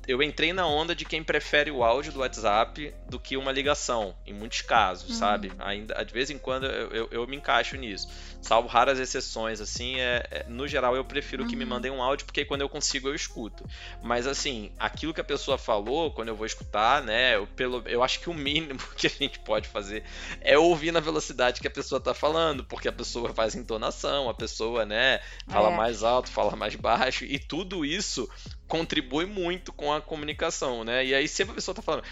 eu entrei na onda de quem prefere o áudio do WhatsApp do que uma ligação, em muitos casos, uhum. sabe? Ainda, de vez em quando eu, eu, eu, me encaixo nisso. Salvo raras exceções, assim, é, é no geral eu prefiro uhum. que me uhum. mandem um áudio, porque quando eu consigo eu escuto. Mas assim, aquilo que a pessoa falou, quando eu vou escutar, né, eu, pelo, eu acho que o mínimo que a gente pode fazer é ouvir na velocidade que a pessoa tá falando, porque a pessoa faz entonação, a pessoa, né, fala é. mais alto, fala mais baixo, e tudo isso contribui muito com a comunicação, né? E aí sempre a pessoa tá falando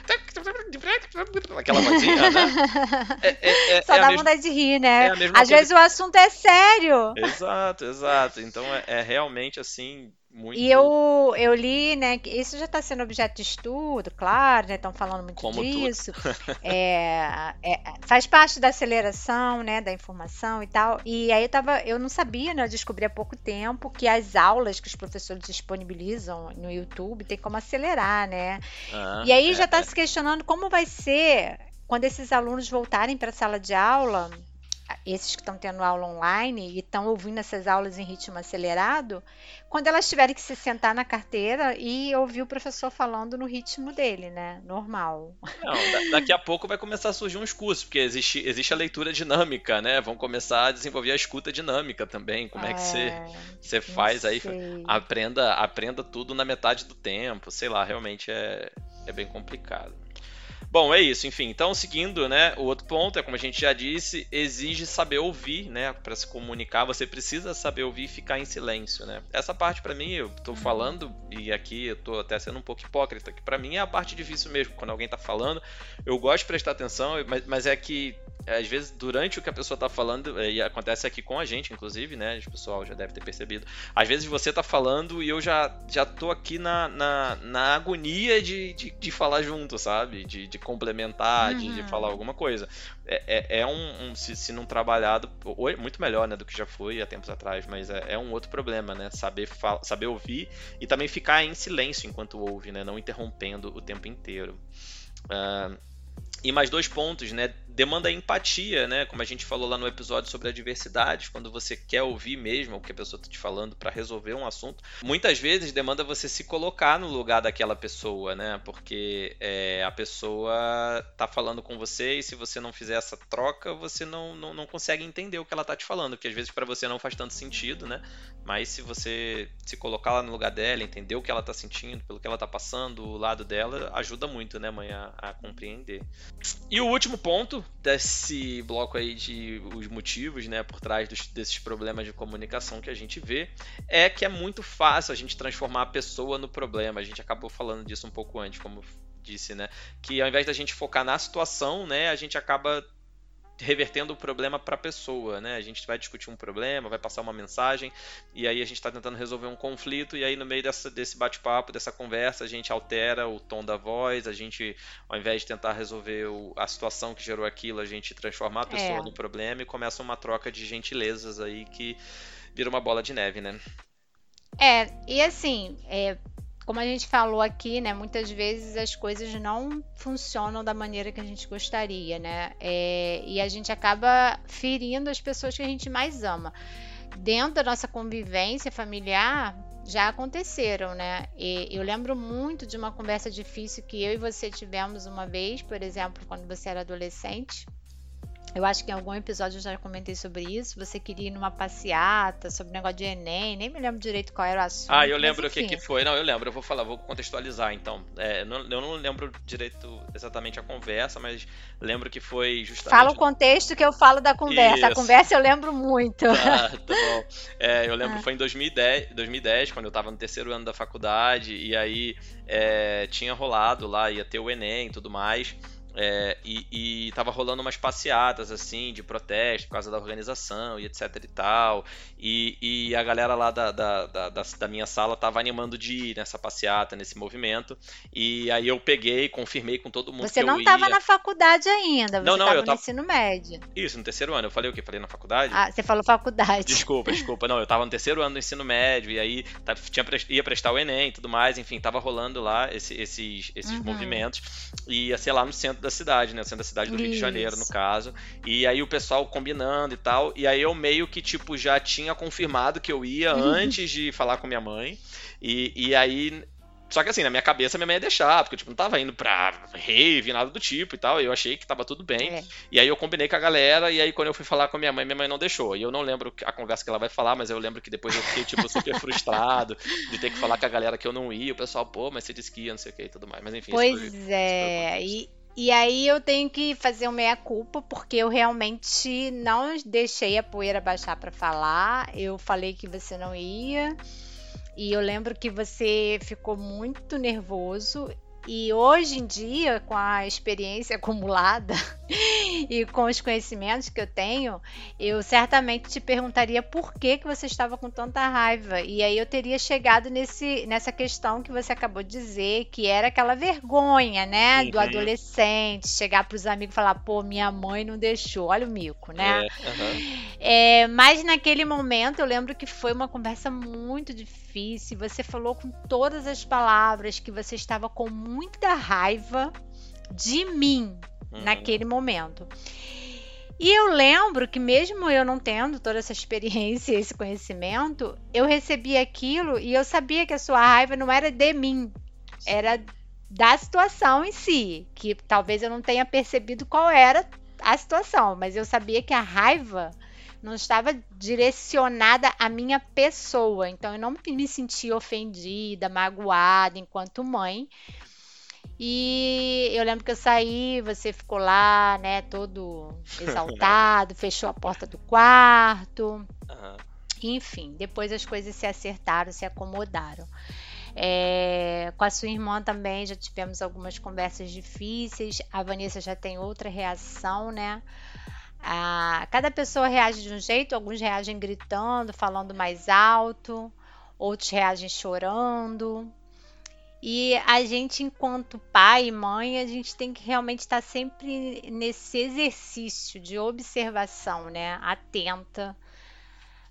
aquela vozinha, né? É, é, é, Só é dá mesma... vontade de rir, né? É Às coisa... vezes o assunto é sério. Exato, exato. Então é, é realmente assim muito... E eu, eu li, né, que isso já está sendo objeto de estudo, claro, né, estão falando muito Como disso. é, é, faz parte da aceleração, né, da informação e tal. E aí eu tava, eu não sabia, né, eu descobri há pouco tempo que as aulas que os professores disponibilizam no YouTube tem como acelerar, né? Ah, e aí já está é, se questionando como vai ser quando esses alunos voltarem para a sala de aula esses que estão tendo aula online e estão ouvindo essas aulas em ritmo acelerado, quando elas tiverem que se sentar na carteira e ouvir o professor falando no ritmo dele, né? Normal. Não, daqui a pouco vai começar a surgir uns cursos, porque existe, existe a leitura dinâmica, né? Vão começar a desenvolver a escuta dinâmica também. Como é, é que você, é, você faz aí? Aprenda, aprenda tudo na metade do tempo. Sei lá, realmente é, é bem complicado. Bom, é isso, enfim. Então, seguindo, né, o outro ponto é, como a gente já disse, exige saber ouvir, né, para se comunicar, você precisa saber ouvir e ficar em silêncio, né? Essa parte para mim, eu tô falando e aqui eu tô até sendo um pouco hipócrita, que para mim é a parte difícil mesmo, quando alguém tá falando, eu gosto de prestar atenção, mas, mas é que às vezes durante o que a pessoa tá falando, e acontece aqui com a gente, inclusive, né, o pessoal já deve ter percebido, às vezes você tá falando e eu já, já tô aqui na, na, na agonia de, de, de falar junto, sabe? De, de complementar, uhum. de, de, uhum. falar alguma coisa. É, é, é um, um, se, se não trabalhado, muito melhor, né, do que já foi há tempos atrás, mas é, é um outro problema, né, saber, saber ouvir e também ficar em silêncio enquanto ouve, né, não interrompendo o tempo inteiro. Uh, e mais dois pontos, né? Demanda empatia, né? Como a gente falou lá no episódio sobre a diversidade, quando você quer ouvir mesmo o que a pessoa está te falando para resolver um assunto. Muitas vezes demanda você se colocar no lugar daquela pessoa, né? Porque é, a pessoa tá falando com você e se você não fizer essa troca, você não, não, não consegue entender o que ela tá te falando, porque às vezes para você não faz tanto sentido, né? Mas se você se colocar lá no lugar dela, entender o que ela tá sentindo, pelo que ela tá passando, o lado dela, ajuda muito, né, mãe, a, a compreender. E o último ponto desse bloco aí de os motivos, né, por trás dos, desses problemas de comunicação que a gente vê, é que é muito fácil a gente transformar a pessoa no problema. A gente acabou falando disso um pouco antes, como disse, né, que ao invés da gente focar na situação, né, a gente acaba revertendo o problema para a pessoa, né? A gente vai discutir um problema, vai passar uma mensagem e aí a gente está tentando resolver um conflito e aí no meio dessa, desse bate-papo, dessa conversa, a gente altera o tom da voz, a gente, ao invés de tentar resolver o, a situação que gerou aquilo, a gente transforma a pessoa é. no problema e começa uma troca de gentilezas aí que vira uma bola de neve, né? É, e assim, é, como a gente falou aqui, né, muitas vezes as coisas não funcionam da maneira que a gente gostaria, né? É, e a gente acaba ferindo as pessoas que a gente mais ama. Dentro da nossa convivência familiar, já aconteceram, né? E eu lembro muito de uma conversa difícil que eu e você tivemos uma vez, por exemplo, quando você era adolescente. Eu acho que em algum episódio eu já comentei sobre isso. Você queria ir numa passeata sobre o negócio de Enem, nem me lembro direito qual era o assunto. Ah, eu lembro o que, que foi. Não, eu lembro, eu vou falar, vou contextualizar então. É, não, eu não lembro direito exatamente a conversa, mas lembro que foi justamente. Fala o contexto que eu falo da conversa. Isso. A conversa eu lembro muito. Ah, tá bom. É, eu lembro ah. que foi em 2010, 2010, quando eu estava no terceiro ano da faculdade, e aí é, tinha rolado lá, ia ter o Enem e tudo mais. É, e, e tava rolando umas passeatas, assim, de protesto por causa da organização e etc e tal. E, e a galera lá da, da, da, da, minha sala tava animando de ir nessa passeata, nesse movimento. E aí eu peguei, confirmei com todo mundo você que não tava na faculdade ainda, você não, não, tava eu tava... no ensino médio. Isso, no terceiro ano. Eu falei o quê? Falei na faculdade? Ah, você falou faculdade. Desculpa, desculpa. Não, eu tava no terceiro ano do ensino médio e aí tinha, ia prestar o Enem e tudo mais. Enfim, tava rolando lá esse, esses, esses uhum. movimentos. E ia ser lá no centro da cidade, né? No centro da cidade do Isso. Rio de Janeiro, no caso. E aí o pessoal combinando e tal. E aí eu meio que, tipo, já tinha confirmado que eu ia uhum. antes de falar com minha mãe. E, e aí só que assim, na minha cabeça minha mãe ia deixar, porque tipo, não tava indo pra rave, nada do tipo e tal. E eu achei que tava tudo bem. É. E aí eu combinei com a galera, e aí quando eu fui falar com a minha mãe, minha mãe não deixou. E eu não lembro a conversa que ela vai falar, mas eu lembro que depois eu fiquei, tipo, super frustrado de ter que falar com a galera que eu não ia. O pessoal, pô, mas você disse que ia, não sei o que e tudo mais. Mas enfim. Pois foi, é. E, e aí eu tenho que fazer uma meia-culpa, porque eu realmente não deixei a poeira baixar para falar. Eu falei que você não ia. E eu lembro que você ficou muito nervoso e hoje em dia, com a experiência acumulada e com os conhecimentos que eu tenho, eu certamente te perguntaria por que, que você estava com tanta raiva. E aí eu teria chegado nesse, nessa questão que você acabou de dizer, que era aquela vergonha, né? Uhum. Do adolescente, chegar para os amigos e falar, pô, minha mãe não deixou. Olha o mico, né? É, uhum. é, mas naquele momento eu lembro que foi uma conversa muito difícil. Você falou com todas as palavras que você estava com muita raiva de mim uhum. naquele momento. E eu lembro que mesmo eu não tendo toda essa experiência, esse conhecimento, eu recebi aquilo e eu sabia que a sua raiva não era de mim, era da situação em si, que talvez eu não tenha percebido qual era a situação, mas eu sabia que a raiva não estava direcionada à minha pessoa, então eu não me sentia ofendida, magoada enquanto mãe, e eu lembro que eu saí, você ficou lá, né, todo exaltado, fechou a porta do quarto. Uhum. Enfim, depois as coisas se acertaram, se acomodaram. É, com a sua irmã também já tivemos algumas conversas difíceis. A Vanessa já tem outra reação, né? Ah, cada pessoa reage de um jeito, alguns reagem gritando, falando mais alto, outros reagem chorando. E a gente, enquanto pai e mãe, a gente tem que realmente estar sempre nesse exercício de observação, né? Atenta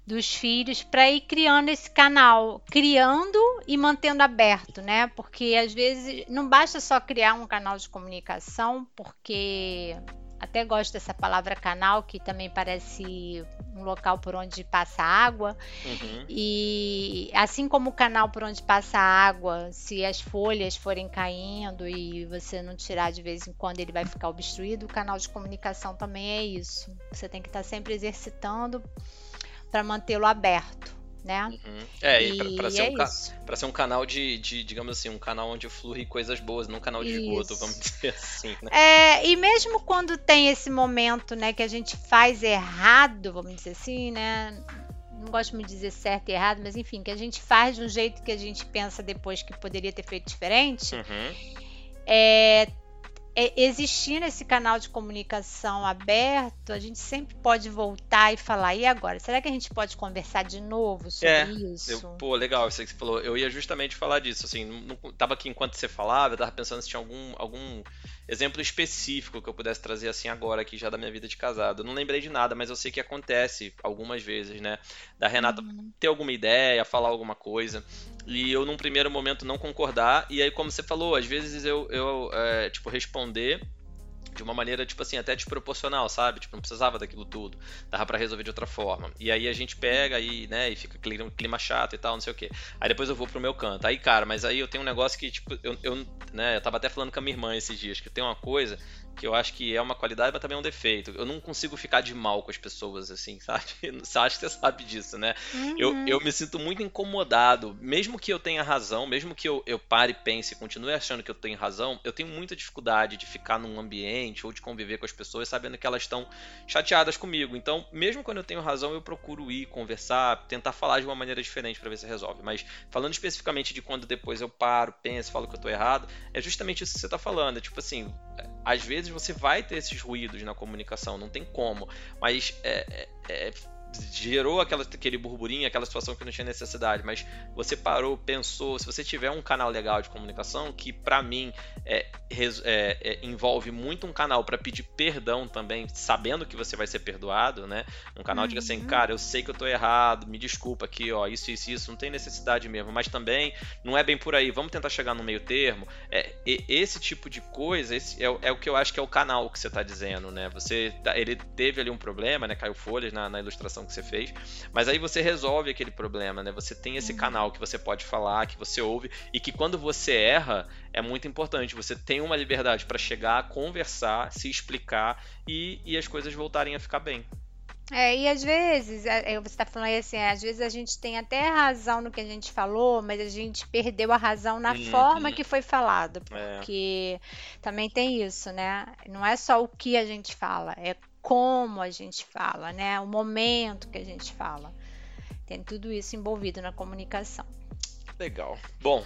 dos filhos para ir criando esse canal, criando e mantendo aberto, né? Porque às vezes não basta só criar um canal de comunicação, porque até gosto dessa palavra canal, que também parece um local por onde passa água. Uhum. E assim como o canal por onde passa água, se as folhas forem caindo e você não tirar de vez em quando, ele vai ficar obstruído. O canal de comunicação também é isso. Você tem que estar sempre exercitando para mantê-lo aberto né? Uhum. É, e, para ser, é um ser um canal de, de, digamos assim, um canal onde flui coisas boas, não um canal de isso. esgoto, vamos dizer assim, né? É, e mesmo quando tem esse momento, né, que a gente faz errado, vamos dizer assim, né? Não gosto de dizer certo e errado, mas enfim, que a gente faz de um jeito que a gente pensa depois que poderia ter feito diferente. Uhum. É, é, existindo esse canal de comunicação aberto, a gente sempre pode voltar e falar, e agora? Será que a gente pode conversar de novo sobre é, isso? Eu, pô, legal, isso que você falou. Eu ia justamente falar disso, assim, não, não, tava aqui enquanto você falava, eu tava pensando se tinha algum, algum exemplo específico que eu pudesse trazer assim agora aqui já da minha vida de casado. Eu não lembrei de nada, mas eu sei que acontece algumas vezes, né? Da Renata uhum. ter alguma ideia, falar alguma coisa, e eu num primeiro momento não concordar, e aí como você falou, às vezes eu, eu é, tipo, responder de uma maneira, tipo assim, até desproporcional, sabe? Tipo, não precisava daquilo tudo. Dava para resolver de outra forma. E aí a gente pega e, né, e fica clima, clima chato e tal, não sei o quê. Aí depois eu vou pro meu canto. Aí, cara, mas aí eu tenho um negócio que, tipo, eu, eu né, eu tava até falando com a minha irmã esses dias, que tem uma coisa que eu acho que é uma qualidade, mas também é um defeito. Eu não consigo ficar de mal com as pessoas, assim, sabe? Você acha que você sabe disso, né? Uhum. Eu, eu me sinto muito incomodado, mesmo que eu tenha razão, mesmo que eu, eu pare e pense e continue achando que eu tenho razão, eu tenho muita dificuldade de ficar num ambiente ou de conviver com as pessoas sabendo que elas estão chateadas comigo. Então, mesmo quando eu tenho razão, eu procuro ir, conversar, tentar falar de uma maneira diferente para ver se resolve. Mas falando especificamente de quando depois eu paro, penso, falo que eu tô errado, é justamente isso que você tá falando. É tipo assim, às vezes você vai ter esses ruídos na comunicação, não tem como, mas é, é, é gerou aquela, aquele burburinho, aquela situação que não tinha necessidade, mas você parou, pensou, se você tiver um canal legal de comunicação, que para mim é, é, é, envolve muito um canal para pedir perdão também, sabendo que você vai ser perdoado, né? Um canal uhum. diga assim, uhum. cara, eu sei que eu tô errado, me desculpa aqui, ó, isso, isso, isso, não tem necessidade mesmo, mas também não é bem por aí, vamos tentar chegar no meio termo. É, esse tipo de coisa, esse é, é, o que eu acho que é o canal que você tá dizendo, né? Você, tá, ele teve ali um problema, né? Caiu folhas na, na ilustração que você fez, mas aí você resolve aquele problema, né? Você tem esse uhum. canal que você pode falar, que você ouve e que quando você erra é muito importante. Você tem uma liberdade para chegar, conversar, se explicar e, e as coisas voltarem a ficar bem. É, e às vezes, é, é você está falando aí assim, às vezes a gente tem até razão no que a gente falou, mas a gente perdeu a razão na uhum. forma que foi falado, é. porque é. também tem isso, né? Não é só o que a gente fala, é como a gente fala, né? O momento que a gente fala. Tem tudo isso envolvido na comunicação. Legal. Bom,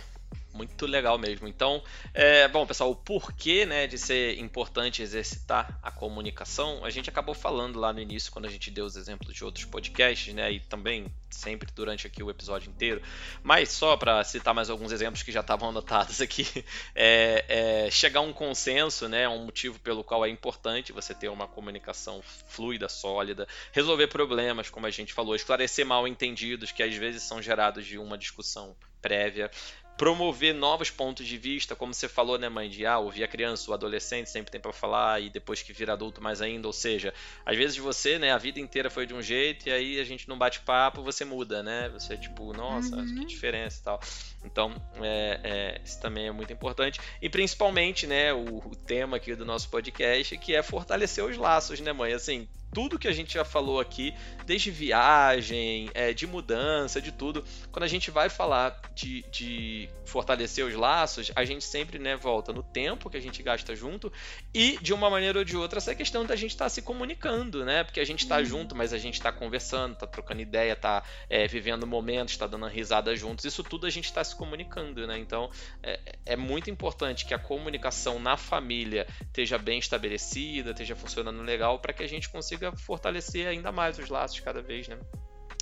muito legal mesmo. Então, é, bom, pessoal, o porquê né, de ser importante exercitar a comunicação, a gente acabou falando lá no início, quando a gente deu os exemplos de outros podcasts, né, e também sempre durante aqui o episódio inteiro. Mas só para citar mais alguns exemplos que já estavam anotados aqui, é, é, chegar a um consenso, né, um motivo pelo qual é importante você ter uma comunicação fluida, sólida, resolver problemas, como a gente falou, esclarecer mal entendidos que às vezes são gerados de uma discussão prévia, promover novos pontos de vista, como você falou, né, mãe, de ah, ouvir a criança, o adolescente sempre tem para falar e depois que vira adulto mais ainda, ou seja, às vezes você, né, a vida inteira foi de um jeito e aí a gente não bate papo, você muda, né? Você tipo, nossa, uhum. que diferença e tal. Então, é, é, isso também é muito importante e principalmente, né, o, o tema aqui do nosso podcast que é fortalecer os laços, né, mãe? Assim, tudo que a gente já falou aqui, desde viagem, é, de mudança, de tudo, quando a gente vai falar de, de, fortalecer os laços, a gente sempre né, volta no tempo que a gente gasta junto e, de uma maneira ou de outra, essa questão da gente estar tá se comunicando, né? Porque a gente está uhum. junto, mas a gente está conversando, está trocando ideia, está é, vivendo momentos, está dando risada juntos. Isso tudo a gente está se comunicando, né? Então, é, é muito importante que a comunicação na família esteja bem estabelecida, esteja funcionando legal para que a gente consiga fortalecer ainda mais os laços cada vez, né?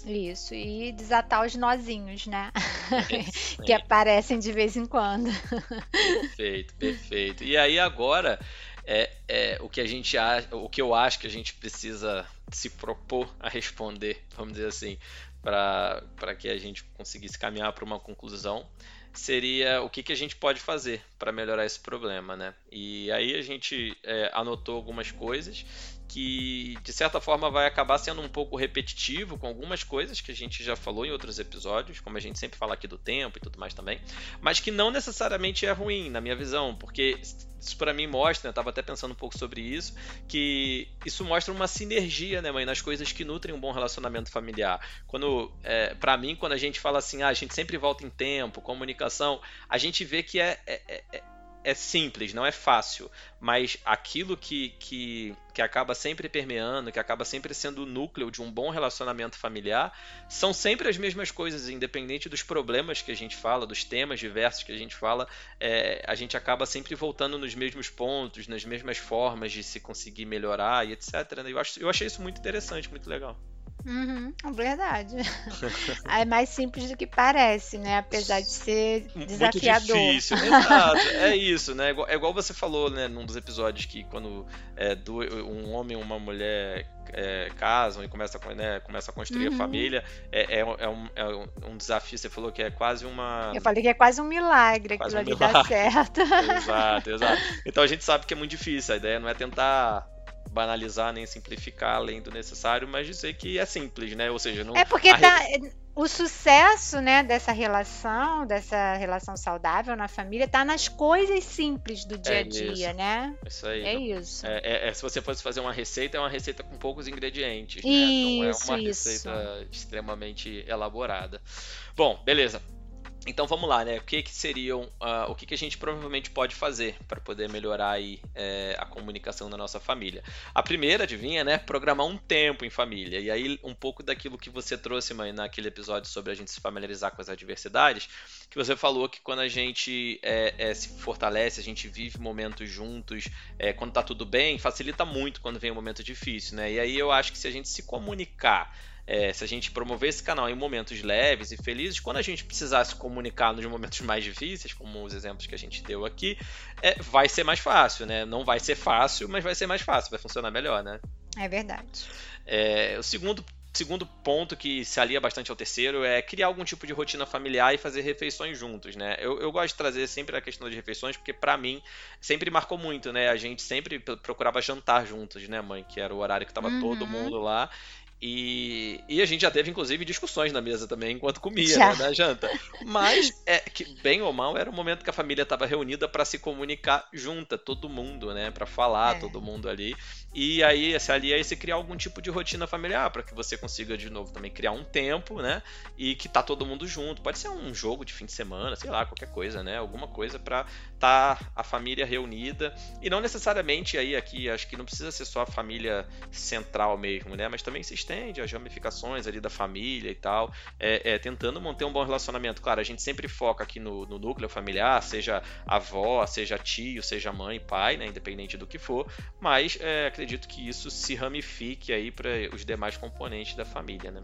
Isso, e desatar os nozinhos, né? que aparecem de vez em quando. Perfeito, perfeito. E aí agora é, é o que a gente o que eu acho que a gente precisa se propor a responder, vamos dizer assim, para que a gente conseguisse caminhar para uma conclusão seria o que, que a gente pode fazer para melhorar esse problema, né? E aí a gente é, anotou algumas coisas que de certa forma vai acabar sendo um pouco repetitivo com algumas coisas que a gente já falou em outros episódios, como a gente sempre fala aqui do tempo e tudo mais também, mas que não necessariamente é ruim, na minha visão, porque isso para mim mostra, eu estava até pensando um pouco sobre isso, que isso mostra uma sinergia, né, mãe, nas coisas que nutrem um bom relacionamento familiar. Quando, é, para mim, quando a gente fala assim, ah, a gente sempre volta em tempo, comunicação, a gente vê que é, é, é é simples, não é fácil, mas aquilo que, que, que acaba sempre permeando, que acaba sempre sendo o núcleo de um bom relacionamento familiar, são sempre as mesmas coisas, independente dos problemas que a gente fala, dos temas diversos que a gente fala, é, a gente acaba sempre voltando nos mesmos pontos, nas mesmas formas de se conseguir melhorar e etc. Né? Eu, acho, eu achei isso muito interessante, muito legal. Uhum, é verdade. é mais simples do que parece, né? Apesar de ser desafiador. Muito difícil, exato. É isso, né? É igual você falou, né, num dos episódios que quando é, do, um homem e uma mulher é, casam e começam a, né, começa a construir uhum. a família, é, é, é, um, é um desafio. Você falou que é quase uma. Eu falei que é quase um milagre quase aquilo um ali dar certo. exato, exato. Então a gente sabe que é muito difícil. A ideia não é tentar banalizar nem simplificar além do necessário, mas dizer que é simples, né? Ou seja, não. É porque tá, o sucesso, né, dessa relação, dessa relação saudável na família, tá nas coisas simples do dia a é dia, isso. né? Isso aí. É isso. É, é, é, se você fosse fazer uma receita, é uma receita com poucos ingredientes, né? Isso, não é uma isso. receita extremamente elaborada. Bom, beleza. Então vamos lá, né? O que, que seriam, uh, o que, que a gente provavelmente pode fazer para poder melhorar aí é, a comunicação da nossa família? A primeira, adivinha, né? Programar um tempo em família. E aí um pouco daquilo que você trouxe, mãe, naquele episódio sobre a gente se familiarizar com as adversidades, que você falou que quando a gente é, é, se fortalece, a gente vive momentos juntos, é, quando tá tudo bem, facilita muito quando vem um momento difícil, né? E aí eu acho que se a gente se comunicar é, se a gente promover esse canal em momentos leves e felizes, quando a gente precisar se comunicar nos momentos mais difíceis, como os exemplos que a gente deu aqui, é, vai ser mais fácil, né? Não vai ser fácil, mas vai ser mais fácil, vai funcionar melhor, né? É verdade. É, o segundo segundo ponto que se alia bastante ao terceiro é criar algum tipo de rotina familiar e fazer refeições juntos, né? Eu, eu gosto de trazer sempre a questão de refeições porque para mim sempre marcou muito, né? A gente sempre procurava jantar juntos, né, mãe? Que era o horário que tava uhum. todo mundo lá e, e, a gente já teve, inclusive, discussões na mesa também enquanto comia, né, na janta. Mas, é que, bem ou mal, era o momento que a família estava reunida para se comunicar junta, todo mundo, né? Para falar, é. todo mundo ali. E aí, se ali aí você criar algum tipo de rotina familiar para que você consiga de novo também criar um tempo, né? E que tá todo mundo junto. Pode ser um jogo de fim de semana, sei lá, qualquer coisa, né? Alguma coisa para tá a família reunida e não necessariamente aí aqui, acho que não precisa ser só a família central mesmo, né? Mas também se estende as ramificações ali da família e tal, é, é tentando manter um bom relacionamento. Claro, a gente sempre foca aqui no, no núcleo familiar, seja avó, seja tio, seja mãe, pai, né? Independente do que for, mas é, acredito que isso se ramifique aí para os demais componentes da família, né?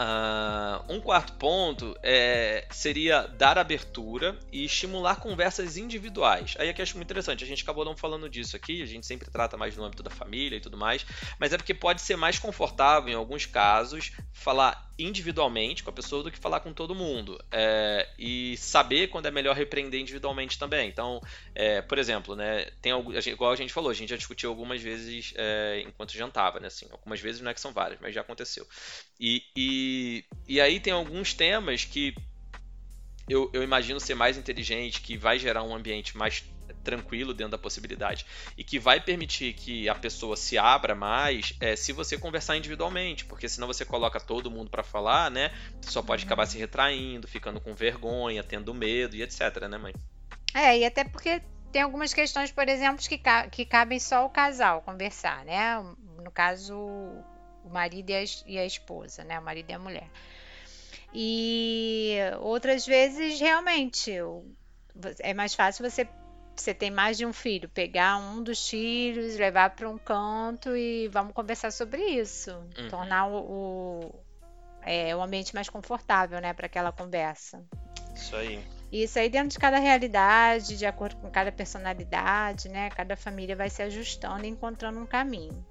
Uh, um quarto ponto é, seria dar abertura e estimular conversas individuais. Aí aqui eu acho muito interessante, a gente acabou não falando disso aqui, a gente sempre trata mais no âmbito da família e tudo mais, mas é porque pode ser mais confortável em alguns casos falar individualmente com a pessoa do que falar com todo mundo. É, e saber quando é melhor repreender individualmente também. Então, é, por exemplo, né, tem algo, igual a gente falou, a gente já discutiu algumas vezes é, enquanto jantava, né? Assim, algumas vezes não é que são várias, mas já aconteceu. E, e, e aí tem alguns temas que eu, eu imagino ser mais inteligente, que vai gerar um ambiente mais tranquilo dentro da possibilidade e que vai permitir que a pessoa se abra mais é, se você conversar individualmente, porque senão você coloca todo mundo para falar, né? Você só pode acabar se retraindo, ficando com vergonha, tendo medo e etc, né, mãe? É, e até porque tem algumas questões, por exemplo, que, ca que cabem só o casal conversar, né? No caso, o marido e a, e a esposa, né? O marido e a mulher. E outras vezes, realmente, é mais fácil você você tem mais de um filho, pegar um dos filhos, levar para um canto e vamos conversar sobre isso, uhum. tornar o, o, é, o ambiente mais confortável, né, para aquela conversa. Isso aí. Isso aí dentro de cada realidade, de acordo com cada personalidade, né, cada família vai se ajustando e encontrando um caminho.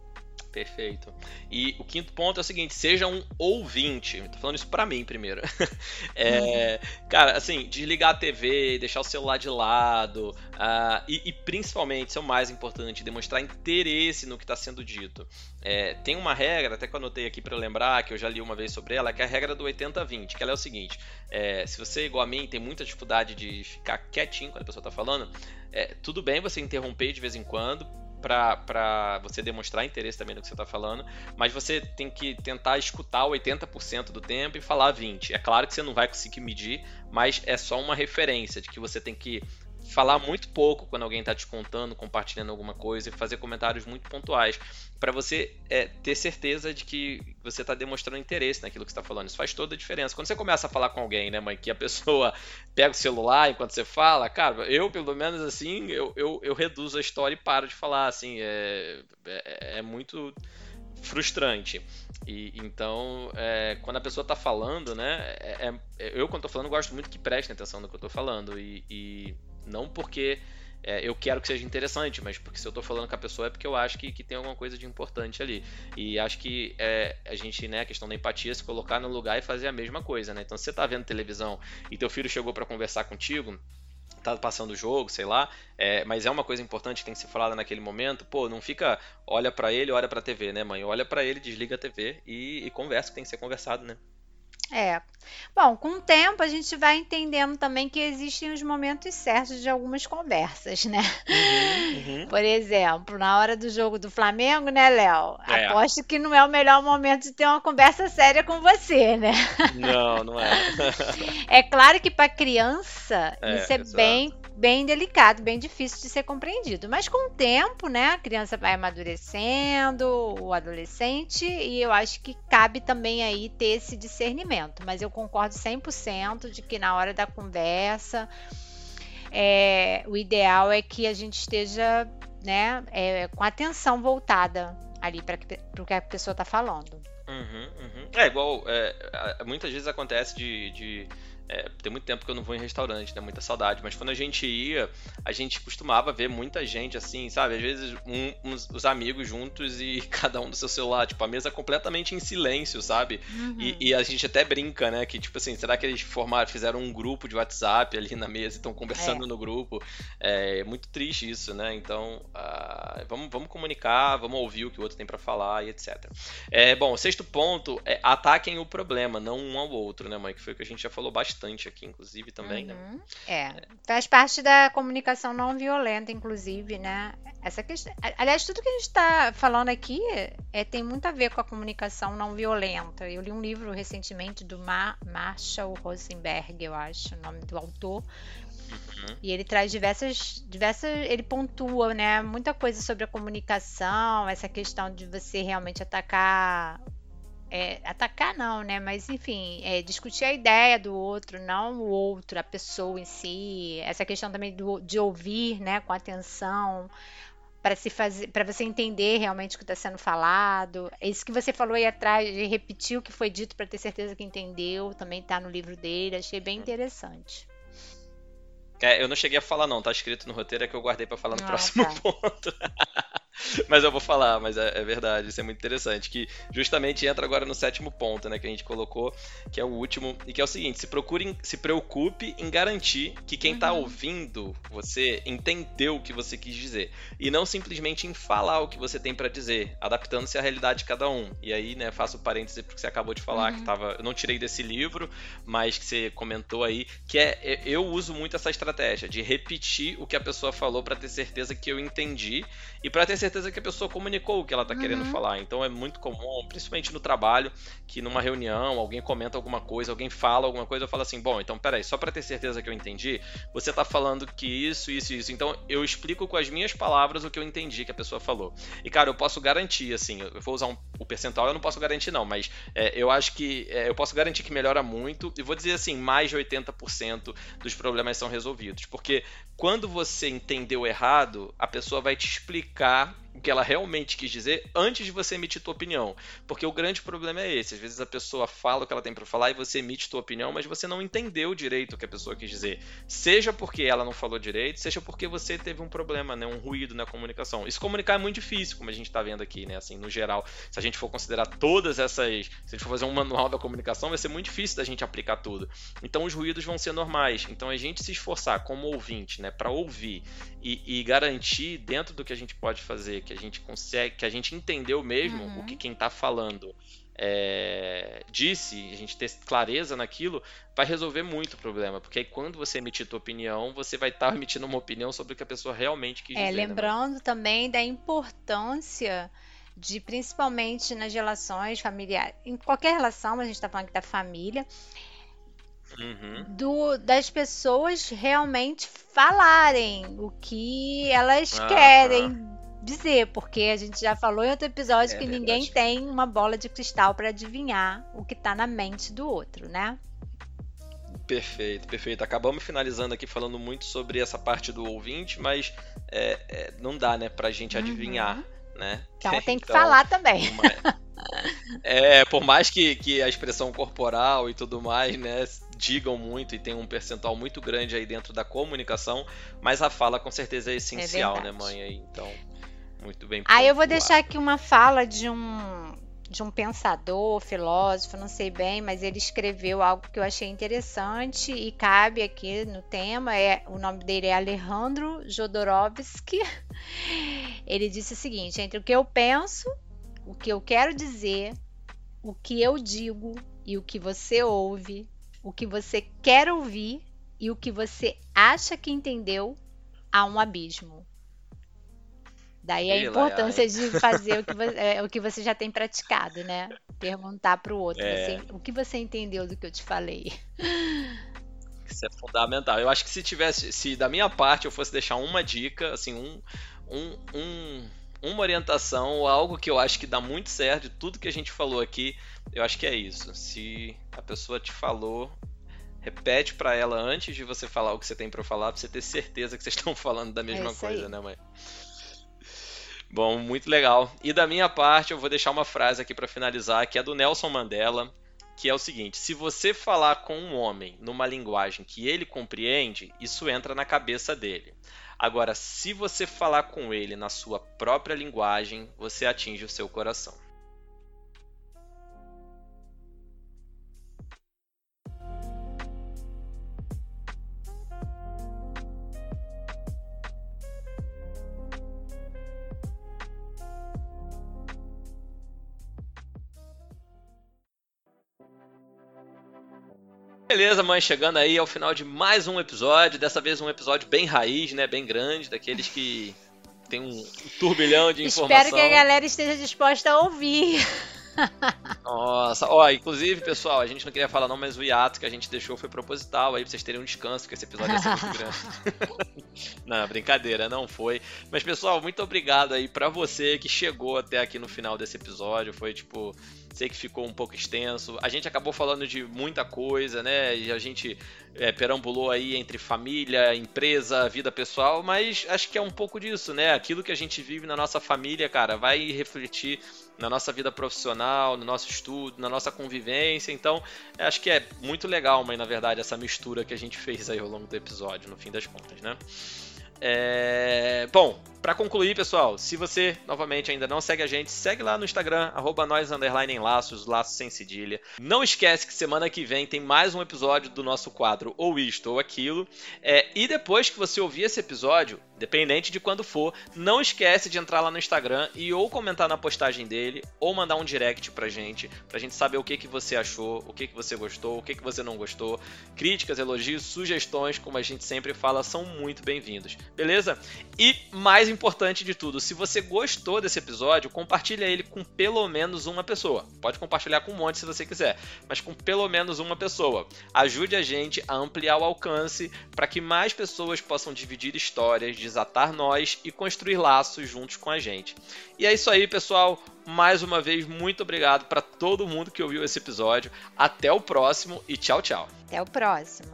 Perfeito. E o quinto ponto é o seguinte: seja um ouvinte. Tô falando isso pra mim primeiro. é, cara, assim, desligar a TV, deixar o celular de lado. Uh, e, e, principalmente, isso é o mais importante, demonstrar interesse no que está sendo dito. É, tem uma regra, até que eu anotei aqui para lembrar, que eu já li uma vez sobre ela, que é a regra do 80-20, que ela é o seguinte: é, se você, igual a mim, tem muita dificuldade de ficar quietinho quando a pessoa está falando, é, tudo bem você interromper de vez em quando, para você demonstrar interesse também no que você está falando, mas você tem que tentar escutar 80% do tempo e falar 20%. É claro que você não vai conseguir medir, mas é só uma referência de que você tem que falar muito pouco quando alguém está te contando, compartilhando alguma coisa e fazer comentários muito pontuais para você é, ter certeza de que você está demonstrando interesse naquilo que está falando. Isso faz toda a diferença. Quando você começa a falar com alguém, né, mãe, que a pessoa pega o celular enquanto você fala, cara, eu pelo menos assim, eu, eu, eu reduzo a história e paro de falar, assim, é, é, é muito frustrante. E então, é, quando a pessoa está falando, né, é, é, eu quando estou falando gosto muito que prestem atenção no que eu estou falando e, e não porque é, eu quero que seja interessante, mas porque se eu estou falando com a pessoa é porque eu acho que, que tem alguma coisa de importante ali. E acho que é, a gente, né, a questão da empatia, se colocar no lugar e fazer a mesma coisa, né? Então, se você está vendo televisão e teu filho chegou para conversar contigo, tá passando o jogo, sei lá, é, mas é uma coisa importante que tem que ser falada naquele momento, pô, não fica, olha para ele, olha pra TV, né, mãe? Olha para ele, desliga a TV e, e conversa que tem que ser conversado, né? É. Bom, com o tempo a gente vai entendendo também que existem os momentos certos de algumas conversas, né? Uhum, uhum. Por exemplo, na hora do jogo do Flamengo, né, Léo? É. Aposto que não é o melhor momento de ter uma conversa séria com você, né? Não, não é. é claro que para criança é, isso é exato. bem bem delicado, bem difícil de ser compreendido. Mas com o tempo, né, a criança vai amadurecendo, o adolescente, e eu acho que cabe também aí ter esse discernimento. Mas eu concordo 100% de que na hora da conversa, é, o ideal é que a gente esteja né, é, com atenção voltada ali para o que a pessoa está falando. Uhum, uhum. É igual, é, muitas vezes acontece de, de é, tem muito tempo que eu não vou em restaurante, né? Muita saudade. Mas quando a gente ia, a gente costumava ver muita gente assim, sabe? Às vezes um, uns, os amigos juntos e cada um do seu celular, tipo, a mesa completamente em silêncio, sabe? Uhum. E, e, a gente até brinca, né? Que tipo assim, será que eles formaram, fizeram um grupo de WhatsApp ali na mesa e estão conversando é. no grupo? É, é, muito triste isso, né? Então, uh, vamos, vamos comunicar, vamos ouvir o que o outro tem para falar e etc. É, bom, o sexto ponto é ataquem o problema, não um ao outro, né, mãe? Que foi o que a gente já falou bastante aqui, inclusive, também, né? uhum. né? É. Faz parte da comunicação não violenta, inclusive, né? Essa questão. Aliás, tudo que a gente está falando aqui é, tem muito a ver com a comunicação não violenta. Eu li um livro recentemente do Mar Marshall Rosenberg, eu acho, o nome do autor. Uhum. E ele traz diversas, diversas, ele pontua, né, muita coisa sobre a comunicação, essa questão de você realmente atacar é, atacar não, né? Mas enfim, é, discutir a ideia do outro, não o outro, a pessoa em si. Essa questão também do, de ouvir, né, com atenção para se fazer, para você entender realmente o que está sendo falado. Isso que você falou aí atrás, de repetir o que foi dito para ter certeza que entendeu, também está no livro dele. Achei bem interessante. É, eu não cheguei a falar não, tá escrito no roteiro, é que eu guardei para falar no ah, próximo tá. ponto. mas eu vou falar, mas é, é, verdade, isso é muito interessante. Que justamente entra agora no sétimo ponto, né, que a gente colocou, que é o último, e que é o seguinte: se procure, se preocupe em garantir que quem está uhum. ouvindo você entendeu o que você quis dizer. E não simplesmente em falar o que você tem para dizer, adaptando-se à realidade de cada um. E aí, né, faço o parêntese porque você acabou de falar uhum. que tava. Eu não tirei desse livro, mas que você comentou aí, que é. Eu uso muito essa estratégia de repetir o que a pessoa falou para ter certeza que eu entendi e para ter certeza certeza que a pessoa comunicou o que ela está uhum. querendo falar. Então é muito comum, principalmente no trabalho, que numa reunião alguém comenta alguma coisa, alguém fala alguma coisa, eu falo assim: bom, então peraí, só para ter certeza que eu entendi, você está falando que isso, isso, isso. Então eu explico com as minhas palavras o que eu entendi que a pessoa falou. E cara, eu posso garantir, assim, eu vou usar um, o percentual, eu não posso garantir não, mas é, eu acho que é, eu posso garantir que melhora muito e vou dizer assim, mais de 80% dos problemas são resolvidos. Porque quando você entendeu errado, a pessoa vai te explicar sabe o que ela realmente quis dizer antes de você emitir tua opinião. Porque o grande problema é esse. Às vezes a pessoa fala o que ela tem para falar e você emite tua opinião, mas você não entendeu direito o que a pessoa quis dizer. Seja porque ela não falou direito, seja porque você teve um problema, né, um ruído na comunicação. Isso comunicar é muito difícil, como a gente está vendo aqui, né, assim, no geral. Se a gente for considerar todas essas, se a gente for fazer um manual da comunicação, vai ser muito difícil da gente aplicar tudo. Então os ruídos vão ser normais. Então a gente se esforçar como ouvinte, né, para ouvir e, e garantir dentro do que a gente pode fazer que a gente consegue, que a gente entendeu mesmo uhum. o que quem está falando é, disse, a gente ter clareza naquilo, vai resolver muito o problema. Porque aí quando você emitir tua opinião, você vai estar tá emitindo uma opinião sobre o que a pessoa realmente quis é, dizer. Né, lembrando né? também da importância de, principalmente nas relações familiares, em qualquer relação, a gente está falando aqui da família, Uhum. Do, das pessoas realmente falarem o que elas ah, querem tá. Dizer, porque a gente já falou em outro episódio é, que verdade. ninguém tem uma bola de cristal para adivinhar o que está na mente do outro, né? Perfeito, perfeito. Acabamos finalizando aqui falando muito sobre essa parte do ouvinte, mas é, é, não dá, né, pra gente uhum. adivinhar, né? Então tem que então, falar também. Uma... É, por mais que, que a expressão corporal e tudo mais, né, digam muito e tem um percentual muito grande aí dentro da comunicação, mas a fala com certeza é essencial, é né, mãe? Então, muito bem. Aí eu vou deixar aqui uma fala de um de um pensador, filósofo, não sei bem, mas ele escreveu algo que eu achei interessante e cabe aqui no tema. É o nome dele é Alejandro Jodorowsky. Ele disse o seguinte: entre o que eu penso, o que eu quero dizer, o que eu digo e o que você ouve, o que você quer ouvir e o que você acha que entendeu, há um abismo. Daí a importância de fazer o que, você, é, o que você já tem praticado, né? Perguntar para o outro, é... você, o que você entendeu do que eu te falei? Isso é fundamental. Eu acho que se tivesse, se da minha parte eu fosse deixar uma dica, assim, um, um, um uma orientação ou algo que eu acho que dá muito certo de tudo que a gente falou aqui, eu acho que é isso. Se a pessoa te falou, repete para ela antes de você falar o que você tem para falar, para você ter certeza que vocês estão falando da mesma é coisa, aí. né, mãe? Bom, muito legal. E da minha parte, eu vou deixar uma frase aqui para finalizar, que é do Nelson Mandela, que é o seguinte: se você falar com um homem numa linguagem que ele compreende, isso entra na cabeça dele. Agora, se você falar com ele na sua própria linguagem, você atinge o seu coração. Beleza, mãe, chegando aí ao final de mais um episódio, dessa vez um episódio bem raiz, né, bem grande, daqueles que tem um turbilhão de informação. Espero que a galera esteja disposta a ouvir. Nossa, ó, inclusive, pessoal, a gente não queria falar não, mas o hiato que a gente deixou foi proposital aí pra vocês terem um descanso, porque esse episódio ia ser muito grande. não, brincadeira, não foi. Mas, pessoal, muito obrigado aí pra você que chegou até aqui no final desse episódio. Foi tipo. Sei que ficou um pouco extenso. A gente acabou falando de muita coisa, né? E a gente é, perambulou aí entre família, empresa, vida pessoal, mas acho que é um pouco disso, né? Aquilo que a gente vive na nossa família, cara, vai refletir na nossa vida profissional, no nosso estudo, na nossa convivência. Então, acho que é muito legal, mas na verdade, essa mistura que a gente fez aí ao longo do episódio, no fim das contas, né? É... Bom, para concluir, pessoal, se você novamente ainda não segue a gente, segue lá no Instagram, arroba nós underline em laços, laços sem cedilha. Não esquece que semana que vem tem mais um episódio do nosso quadro Ou Isto ou Aquilo. É, e depois que você ouvir esse episódio, dependente de quando for, não esquece de entrar lá no Instagram e ou comentar na postagem dele, ou mandar um direct pra gente, pra gente saber o que, que você achou, o que, que você gostou, o que, que você não gostou. Críticas, elogios, sugestões, como a gente sempre fala, são muito bem-vindos. Beleza? E mais importante de tudo, se você gostou desse episódio, compartilha ele com pelo menos uma pessoa. Pode compartilhar com um monte se você quiser, mas com pelo menos uma pessoa. Ajude a gente a ampliar o alcance para que mais pessoas possam dividir histórias, desatar nós e construir laços juntos com a gente. E é isso aí, pessoal. Mais uma vez, muito obrigado para todo mundo que ouviu esse episódio. Até o próximo e tchau, tchau. Até o próximo.